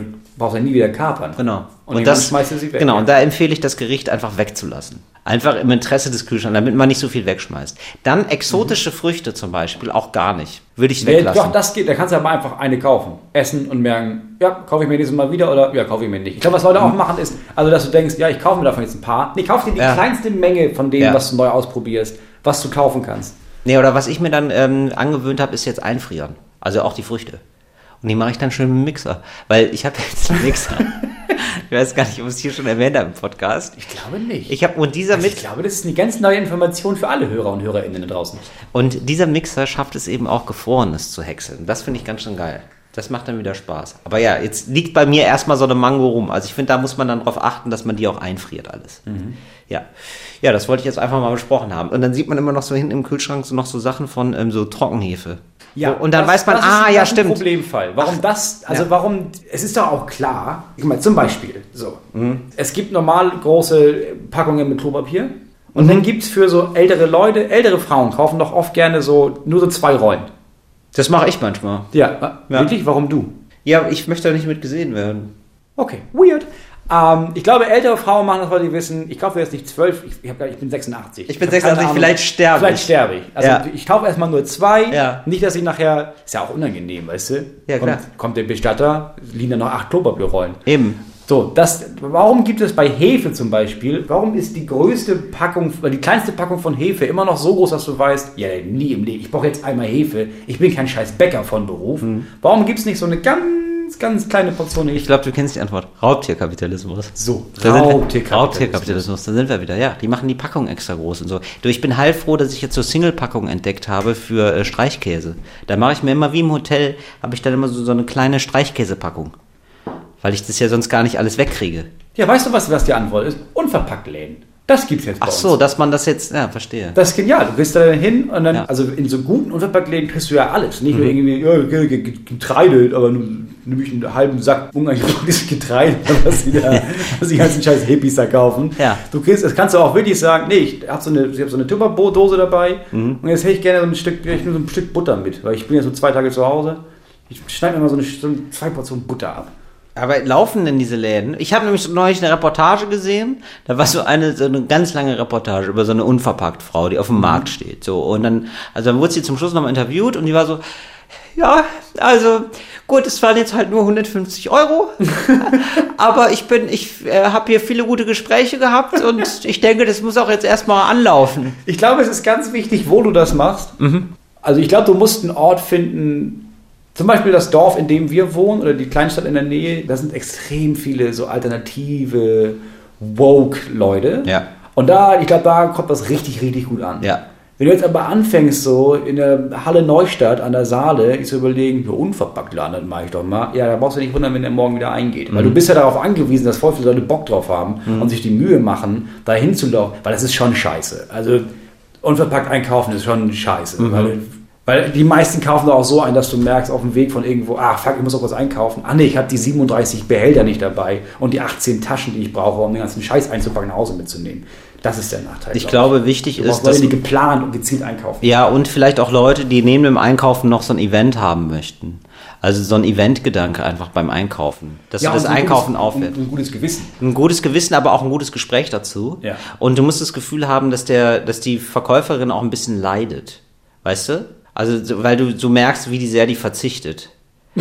brauchst ja nie wieder Kapern. Genau. Und, und das schmeißt sie weg. Genau, und da empfehle ich das Gericht einfach wegzulassen. Einfach im Interesse des Kühlschranks, damit man nicht so viel wegschmeißt. Dann exotische mhm. Früchte zum Beispiel auch gar nicht. Würde ich weglassen. Ja, doch, das geht. Da kannst du aber einfach eine kaufen. Essen und merken, ja, kaufe ich mir dieses Mal wieder oder ja, kaufe ich mir nicht. Ich glaube, was Leute mhm. auch machen ist, also dass du denkst, ja, ich kaufe mir davon jetzt ein paar. Nee, kauf dir die ja. kleinste Menge von dem, ja. was du neu ausprobierst, was du kaufen kannst. Nee, oder was ich mir dann ähm, angewöhnt habe, ist jetzt einfrieren. Also auch die Früchte. Und die mache ich dann schön mit dem Mixer. Weil ich habe jetzt einen Mixer. ich weiß gar nicht, ob ich es hier schon erwähnt habe im Podcast. Ich glaube nicht. Ich habe und dieser also Ich glaube, das ist eine ganz neue Information für alle Hörer und Hörerinnen da draußen. Und dieser Mixer schafft es eben auch, Gefrorenes zu häckseln. Das finde ich ganz schön geil. Das macht dann wieder Spaß. Aber ja, jetzt liegt bei mir erstmal so eine Mango rum. Also ich finde, da muss man dann darauf achten, dass man die auch einfriert alles. Mhm. Ja. Ja, das wollte ich jetzt einfach mal besprochen haben. Und dann sieht man immer noch so hinten im Kühlschrank so noch so Sachen von ähm, so Trockenhefe. Ja, und dann das, weiß man, ah, ja, stimmt. Ein Problemfall. Warum Ach, das? Also ja. warum? Es ist doch auch klar. Ich meine, zum Beispiel so. Mhm. Es gibt normal große Packungen mit Klopapier. Und mhm. dann gibt es für so ältere Leute, ältere Frauen kaufen doch oft gerne so nur so zwei Rollen. Das mache ich manchmal. Ja, ja, wirklich? Warum du? Ja, ich möchte da nicht mit gesehen werden. Okay, weird. Ähm, ich glaube, ältere Frauen machen das, weil die wissen, ich kaufe jetzt nicht zwölf, ich, ich, ich, bin 86. Ich bin 86, vielleicht sterbe ich. Vielleicht sterbe ich. Also ja. ich kaufe erstmal nur zwei, ja. nicht, dass ich nachher, ist ja auch unangenehm, weißt du? Ja, klar. Kommt, kommt der Bestatter, liegen da noch acht Klopapierrollen. Eben. So, das, warum gibt es bei Hefe zum Beispiel, warum ist die größte Packung, die kleinste Packung von Hefe immer noch so groß, dass du weißt, ja, nie im Leben, ich brauche jetzt einmal Hefe, ich bin kein scheiß Bäcker von Beruf. Mhm. Warum gibt es nicht so eine ganz ganz, kleine Portion Ich glaube, du kennst die Antwort. Raubtierkapitalismus. So, Raubtierkapitalismus. Raubtierkapitalismus. Da sind wir wieder. Ja, die machen die Packung extra groß und so. Du, ich bin heilfroh, dass ich jetzt so Single-Packungen entdeckt habe für äh, Streichkäse. Da mache ich mir immer wie im Hotel, habe ich dann immer so, so eine kleine Streichkäsepackung. Weil ich das ja sonst gar nicht alles wegkriege. Ja, weißt du, was, was die Antwort ist? Unverpackt Läden. Das gibt es jetzt Ach so, dass man das jetzt, ja, verstehe. Das ist genial. Du gehst da hin und dann, ja. also in so guten Unverpacktläden kriegst du ja alles. Nicht mhm. nur irgendwie, ja, Getreide, aber nur nämlich einen halben Sack unangebrachtes Getreide, was die, da, was die ganzen scheiß Hippies da kaufen. Ja. Du kriegst, das kannst du auch wirklich sagen, nee, ich habe so eine, ich hab so eine Tupperbo-Dose dabei mhm. und jetzt hätte ich gerne so ein Stück, nur so ein Stück Butter mit, weil ich bin ja so zwei Tage zu Hause. Ich schneide mir mal so, eine, so zwei Portionen Butter ab. Aber laufen denn diese Läden? Ich habe nämlich neulich eine Reportage gesehen. Da war so eine, so eine ganz lange Reportage über so eine unverpackt Frau, die auf dem mhm. Markt steht. So und dann, also dann wurde sie zum Schluss nochmal interviewt und die war so, ja, also gut, es waren jetzt halt nur 150 Euro, aber ich bin, ich äh, habe hier viele gute Gespräche gehabt und ich denke, das muss auch jetzt erstmal anlaufen. Ich glaube, es ist ganz wichtig, wo du das machst. Mhm. Also ich glaube, du musst einen Ort finden, zum Beispiel das Dorf, in dem wir wohnen oder die Kleinstadt in der Nähe, da sind extrem viele so alternative Woke-Leute. Ja. Und da, ich glaube, da kommt das richtig, richtig gut an. Ja. Wenn du jetzt aber anfängst, so in der Halle Neustadt an der Saale, ich so überlegen, ja, unverpackt laden, das mache ich doch mal. Ja, da brauchst du nicht wundern, wenn der morgen wieder eingeht. Mhm. Weil du bist ja darauf angewiesen, dass voll viele Leute Bock drauf haben mhm. und sich die Mühe machen, da hinzulaufen. Weil das ist schon scheiße. Also unverpackt einkaufen ist schon scheiße. Mhm. Weil, weil die meisten kaufen da auch so ein, dass du merkst auf dem Weg von irgendwo, ah fuck, ich muss auch was einkaufen. Ah nee, ich habe die 37 Behälter nicht dabei und die 18 Taschen, die ich brauche, um den ganzen Scheiß einzupacken, nach Hause mitzunehmen. Das ist der Nachteil. Ich glaube, ich. wichtig du ist, dass Leute, die geplant und gezielt einkaufen. Ja, und vielleicht auch Leute, die neben dem Einkaufen noch so ein Event haben möchten. Also so ein Eventgedanke einfach beim Einkaufen, dass ja, du das Einkaufen aufhört. Ein, ein gutes Gewissen. Ein gutes Gewissen, aber auch ein gutes Gespräch dazu. Ja. Und du musst das Gefühl haben, dass der, dass die Verkäuferin auch ein bisschen leidet, weißt du? Also weil du so merkst, wie die sehr die verzichtet.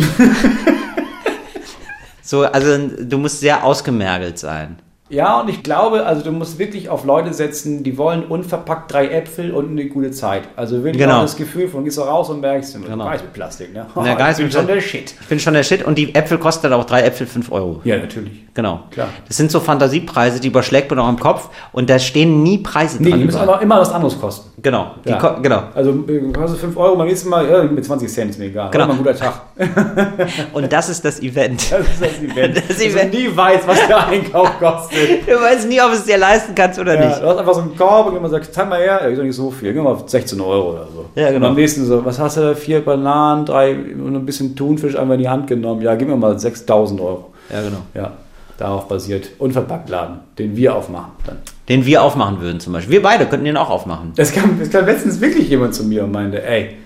so, also du musst sehr ausgemergelt sein. Ja, und ich glaube, also du musst wirklich auf Leute setzen, die wollen unverpackt drei Äpfel und eine gute Zeit. Also wirklich genau. das Gefühl von, gehst du raus und merkst, genau. Geist mit Plastik, ne? Oh, ich bin schon der Shit. Ich bin schon der Shit und die Äpfel kosten auch drei Äpfel fünf Euro. Ja, natürlich. Genau. Klar. Das sind so Fantasiepreise, die überschlägt man auch im Kopf und da stehen nie Preise nee, dran. Die müssen aber immer was anderes kosten. Genau. Ja. genau. Also kostet fünf Euro, beim nächsten Mal, ja, mit 20 Cent ist mir egal. Genau. Immer ein guter Tag. und das ist das Event. Das ist das Event. Das Event. nie weiß, was der Einkauf kostet. Du weißt nie, ob es dir leisten kannst oder ja, nicht. Du hast einfach so einen Korb und immer sagst, zeig mal her, ja, ich sag nicht so viel, gib mal 16 Euro oder so. Ja, genau. Und am nächsten so, was hast du da? Vier Bananen, drei und ein bisschen Thunfisch einfach in die Hand genommen. Ja, gib mir mal 6000 Euro. Ja, genau. Ja, darauf basiert. Unverpackt Laden, den wir aufmachen dann. Den wir aufmachen würden zum Beispiel. Wir beide könnten den auch aufmachen. Es kam, es kam letztens wirklich jemand zu mir und meinte, ey,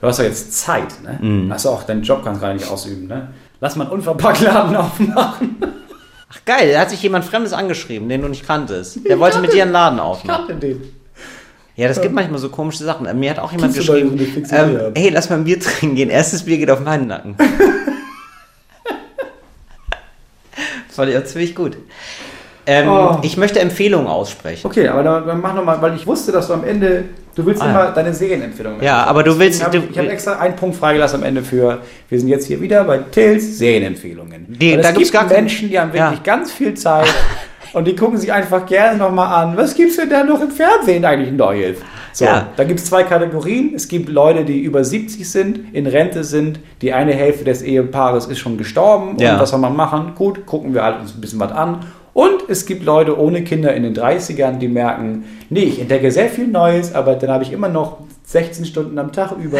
du hast doch jetzt Zeit, ne? Mhm. Hast du auch deinen Job kannst gerade nicht ausüben, ne? Lass mal einen unverpackt Laden aufmachen. Ach geil, da hat sich jemand Fremdes angeschrieben, den du nicht kanntest. Der ich wollte mit dir einen Laden aufmachen. Ich kannte den. Ja, das gibt manchmal so komische Sachen. Mir hat auch jemand Kriegst geschrieben, ähm, hey, lass mal ein Bier trinken gehen. Erstes Bier geht auf meinen Nacken. Fand ich auch ziemlich gut. Ähm, oh. Ich möchte Empfehlungen aussprechen. Okay, aber dann, dann mach nochmal, weil ich wusste, dass du am Ende, du willst ah, immer ja. deine Serienempfehlungen Ja, aber du willst. Hab, du, ich habe extra einen Punkt freigelassen am Ende für, wir sind jetzt hier wieder bei Tills Serienempfehlungen. Die, da gibt es Menschen, die haben wirklich ja. ganz viel Zeit und die gucken sich einfach gerne nochmal an, was gibt es denn da noch im Fernsehen eigentlich Neues? So, ja. da gibt es zwei Kategorien. Es gibt Leute, die über 70 sind, in Rente sind. Die eine Hälfte des Ehepaares ist schon gestorben. Ja. Und was soll man machen? Gut, gucken wir halt uns ein bisschen was an. Und es gibt Leute ohne Kinder in den 30ern, die merken, nee, ich entdecke sehr viel Neues, aber dann habe ich immer noch 16 Stunden am Tag über.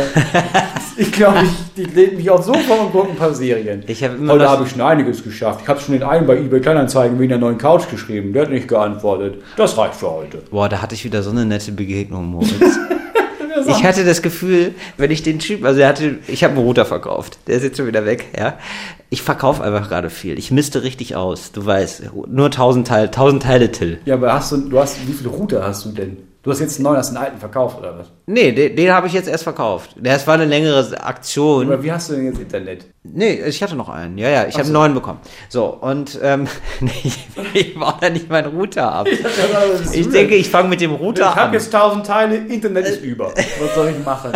ich glaube, ich, die lehnen mich aufs Sofa und gucken ein paar Serien. Ich hab immer Heute habe ich schon einiges geschafft. Ich habe schon den einen bei eBay Kleinanzeigen wegen der neuen Couch geschrieben. Der hat nicht geantwortet. Das reicht für heute. Boah, da hatte ich wieder so eine nette Begegnung, Moritz. ich hatte das Gefühl, wenn ich den Typ, also er hatte, ich habe einen Router verkauft, der ist jetzt schon wieder weg, ja. Ich verkaufe einfach gerade viel. Ich misste richtig aus. Du weißt, nur 1000 Teile, 1000 Teile Till. Ja, aber hast du, du hast, wie viele Router hast du denn? Du hast jetzt einen neuen, hast einen alten verkauft, oder was? Nee, den, den habe ich jetzt erst verkauft. Das war eine längere Aktion. Aber wie hast du denn jetzt Internet? Nee, ich hatte noch einen. Ja, ja, ich habe einen neuen bekommen. So, und ähm, ich, baue da nicht meinen Router ab. ich, ich denke, ich fange mit dem Router ich an. Ich habe jetzt tausend Teile, Internet ist über. Was soll ich machen?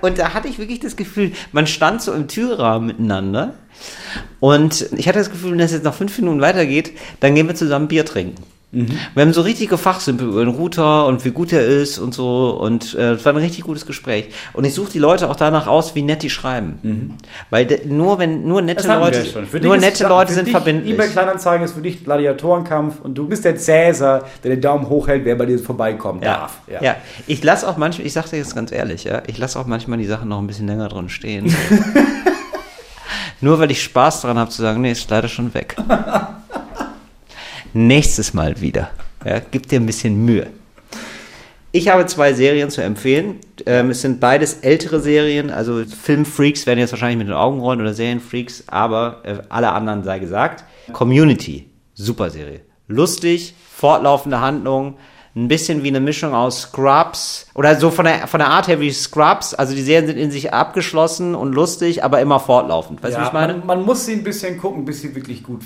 und da hatte ich wirklich das Gefühl, man stand so im Türrahmen miteinander und ich hatte das Gefühl, wenn das jetzt noch fünf Minuten weitergeht, dann gehen wir zusammen Bier trinken. Mhm. Wir haben so richtige Fachsimpel über den Router und wie gut er ist und so. Und äh, es war ein richtig gutes Gespräch. Und ich suche die Leute auch danach aus, wie nett die schreiben. Mhm. Weil nur wenn nur nette Leute, nur nette ist, Leute sind dich, verbindlich. eBay Kleinanzeigen ist für dich Gladiatorenkampf und du bist der Cäsar, der den Daumen hochhält, wer bei dir vorbeikommen ja. darf. Ja, ja. ich lasse auch manchmal, ich sage dir jetzt ganz ehrlich, ja, ich lasse auch manchmal die Sachen noch ein bisschen länger drin stehen. nur weil ich Spaß daran habe zu sagen, nee, ist leider schon weg. nächstes Mal wieder. Ja, gib dir ein bisschen Mühe. Ich habe zwei Serien zu empfehlen. Ähm, es sind beides ältere Serien, also Filmfreaks werden jetzt wahrscheinlich mit den Augen rollen oder Serienfreaks, aber äh, alle anderen sei gesagt. Community, super Serie. Lustig, fortlaufende Handlung, ein bisschen wie eine Mischung aus Scrubs oder so von der, von der Art her wie Scrubs. Also die Serien sind in sich abgeschlossen und lustig, aber immer fortlaufend. Weißt du, ja, was ich meine? Man, man, muss sie ein bisschen gucken, bis sie wirklich gut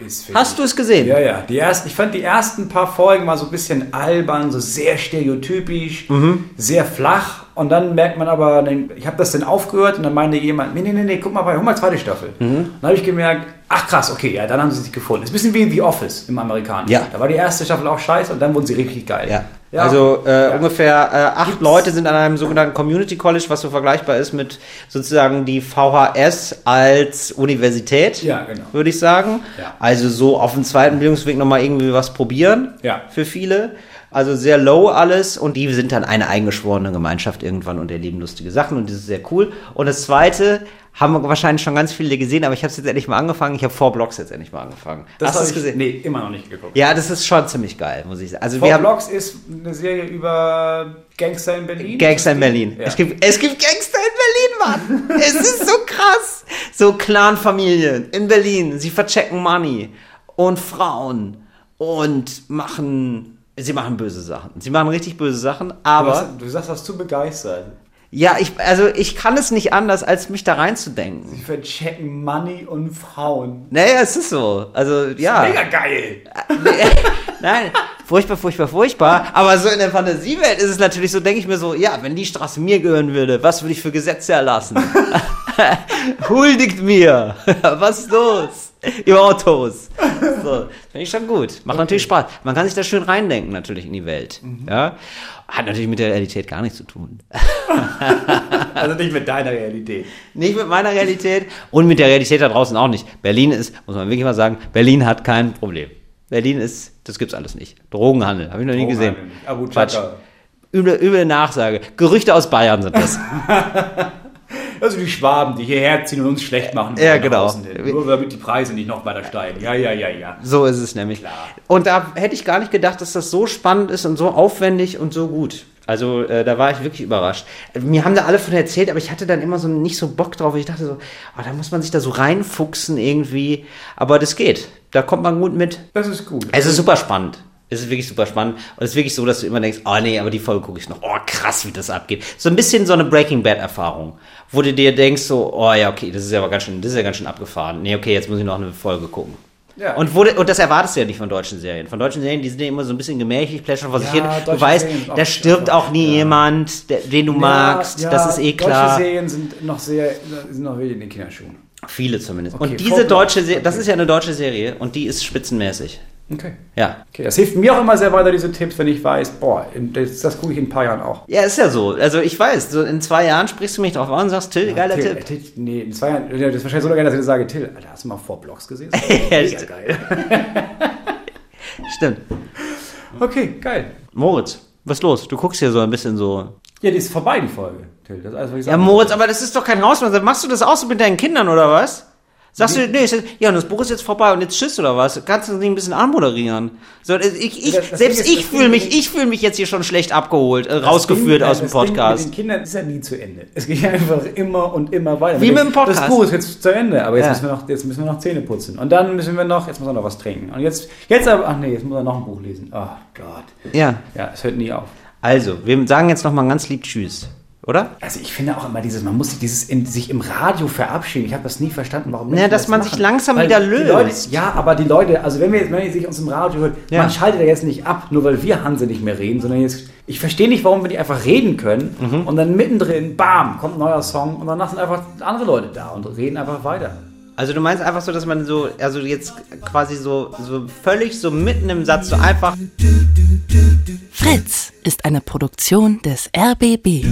ist. Hast du es gesehen? Ja, ja. Die ersten, ich fand die ersten paar Folgen mal so ein bisschen albern, so sehr stereotypisch, mhm. sehr flach Und dann merkt man aber, ich habe das dann aufgehört und dann meinte jemand, nee, nee, nee, nee guck mal, hol mal zweite Staffel. Mhm. Dann habe ich gemerkt, ach krass, okay, ja, dann haben sie sich gefunden. Das ist ein bisschen wie The Office im Amerikanischen. Ja. Da war die erste Staffel auch scheiße und dann wurden sie richtig geil. Ja. Ja. Also äh, ja. ungefähr äh, acht Gibt's? Leute sind an einem sogenannten Community College, was so vergleichbar ist mit sozusagen die VHS als Universität, ja, genau. würde ich sagen. Also so auf dem zweiten Bildungsweg nochmal irgendwie was probieren ja. für viele. Also sehr low alles und die sind dann eine eingeschworene Gemeinschaft irgendwann und erleben lustige Sachen und das ist sehr cool. Und das zweite haben wahrscheinlich schon ganz viele gesehen, aber ich habe es jetzt endlich mal angefangen. Ich habe Four Blocks jetzt endlich mal angefangen. Das Hast du es gesehen? Nee, immer noch nicht geguckt. Ja, das ist schon ziemlich geil, muss ich sagen. Also Four Blocks ist eine Serie über Gangster in Berlin. Gangster in Berlin. Ja. Es, gibt, es gibt Gangster in Berlin, Mann. es ist so krass. So Clanfamilien in Berlin. Sie verchecken Money und Frauen und machen Sie machen böse Sachen. Sie machen richtig böse Sachen, aber. Du, hast, du sagst das zu begeistert. Ja, ich, also ich kann es nicht anders, als mich da reinzudenken. Sie verchecken Money und Frauen. Naja, es ist so. Also, ja. Mega geil. Nein, furchtbar, furchtbar, furchtbar. Aber so in der Fantasiewelt ist es natürlich so, denke ich mir so, ja, wenn die Straße mir gehören würde, was würde ich für Gesetze erlassen? Huldigt mir. was ist los? Über Autos. So, finde ich schon gut. Macht okay. natürlich Spaß. Man kann sich da schön reindenken, natürlich, in die Welt. Mhm. Ja? Hat natürlich mit der Realität gar nichts zu tun. also nicht mit deiner Realität. Nicht mit meiner Realität und mit der Realität da draußen auch nicht. Berlin ist, muss man wirklich mal sagen, Berlin hat kein Problem. Berlin ist, das gibt's alles nicht. Drogenhandel, habe ich noch nie gesehen. Abu Quatsch. Üble, üble Nachsage. Gerüchte aus Bayern sind das. Also die Schwaben, die hierher ziehen und uns schlecht machen. Ja, genau. Nur damit die Preise nicht noch weiter steigen. Ja, ja, ja, ja. So ist es nämlich. Klar. Und da hätte ich gar nicht gedacht, dass das so spannend ist und so aufwendig und so gut. Also äh, da war ich wirklich überrascht. Mir haben da alle von erzählt, aber ich hatte dann immer so nicht so Bock drauf. Ich dachte so, oh, da muss man sich da so reinfuchsen irgendwie. Aber das geht. Da kommt man gut mit. Das ist gut. Es ist super spannend. Es ist wirklich super spannend. Und es ist wirklich so, dass du immer denkst, oh nee, aber die Folge gucke ich noch. Oh, krass, wie das abgeht. So ein bisschen so eine Breaking Bad-Erfahrung, wo du dir denkst, so, oh ja, okay, das ist ja aber ganz schön, das ist ja ganz schön abgefahren. Nee, okay, jetzt muss ich noch eine Folge gucken. Ja. Und, wo, und das erwartest du ja nicht von deutschen Serien. Von deutschen Serien, die sind ja immer so ein bisschen gemächlich, plätschern vor sich hin. Du weißt, da stirbt auch nie ja. jemand, der, den du ja, magst. das ist eh klar. Deutsche Serien sind noch sehr, sind noch wirklich in den Kinderschuhen. Viele zumindest. Okay, und diese deutsche Serie, das ist ja eine deutsche Serie und die ist spitzenmäßig. Okay. Ja. Okay, das hilft mir auch immer sehr weiter, diese Tipps, wenn ich weiß, boah, das, das gucke ich in ein paar Jahren auch. Ja, ist ja so. Also ich weiß, so in zwei Jahren sprichst du mich drauf an und sagst, Till, ja, geiler Till, Tipp. Till, nee, in zwei Jahren, das ist wahrscheinlich so geil, dass ich sage, Till, Alter, hast du mal vor Blogs gesehen? Mega geil. Stimmt. Okay, geil. Moritz, was ist los? Du guckst hier so ein bisschen so. Ja, die ist vorbei, die Folge. Till, das ist alles, was ich ja, Moritz, aber das ist doch kein Hausmann. Machst du das auch so mit deinen Kindern oder was? Sagst du, nee, ja, und das Buch ist jetzt vorbei und jetzt tschüss oder was? Kannst du nicht ein bisschen anmoderieren? So, ich, ich, das, das selbst ist, ich fühle mich, ich fühle mich jetzt hier schon schlecht abgeholt, äh, rausgeführt Ding, aus dem Podcast. Ding mit den Kindern ist ja nie zu Ende. Es geht einfach immer und immer weiter. Wie mit dem Podcast. Das Buch ist jetzt zu Ende, aber jetzt, ja. müssen wir noch, jetzt müssen wir noch Zähne putzen. Und dann müssen wir noch, jetzt muss er noch was trinken. Und jetzt, jetzt aber, ach nee, jetzt muss er noch ein Buch lesen. Oh Gott. Ja. Ja, es hört nie auf. Also, wir sagen jetzt nochmal ganz lieb Tschüss oder? Also ich finde auch immer dieses, man muss sich dieses in, sich im Radio verabschieden. Ich habe das nie verstanden, warum. Ja, dass das man machen. sich langsam weil wieder löst. Leute, ja, aber die Leute, also wenn wir jetzt, wenn ihr sich uns im Radio hört, ja. man schaltet ja jetzt nicht ab, nur weil wir Hanse nicht mehr reden, sondern jetzt, ich verstehe nicht, warum wir nicht einfach reden können mhm. und dann mittendrin, bam, kommt ein neuer Song und danach sind einfach andere Leute da und reden einfach weiter. Also du meinst einfach so, dass man so, also jetzt quasi so, so völlig so mitten im Satz so einfach. Fritz ist eine Produktion des RBB.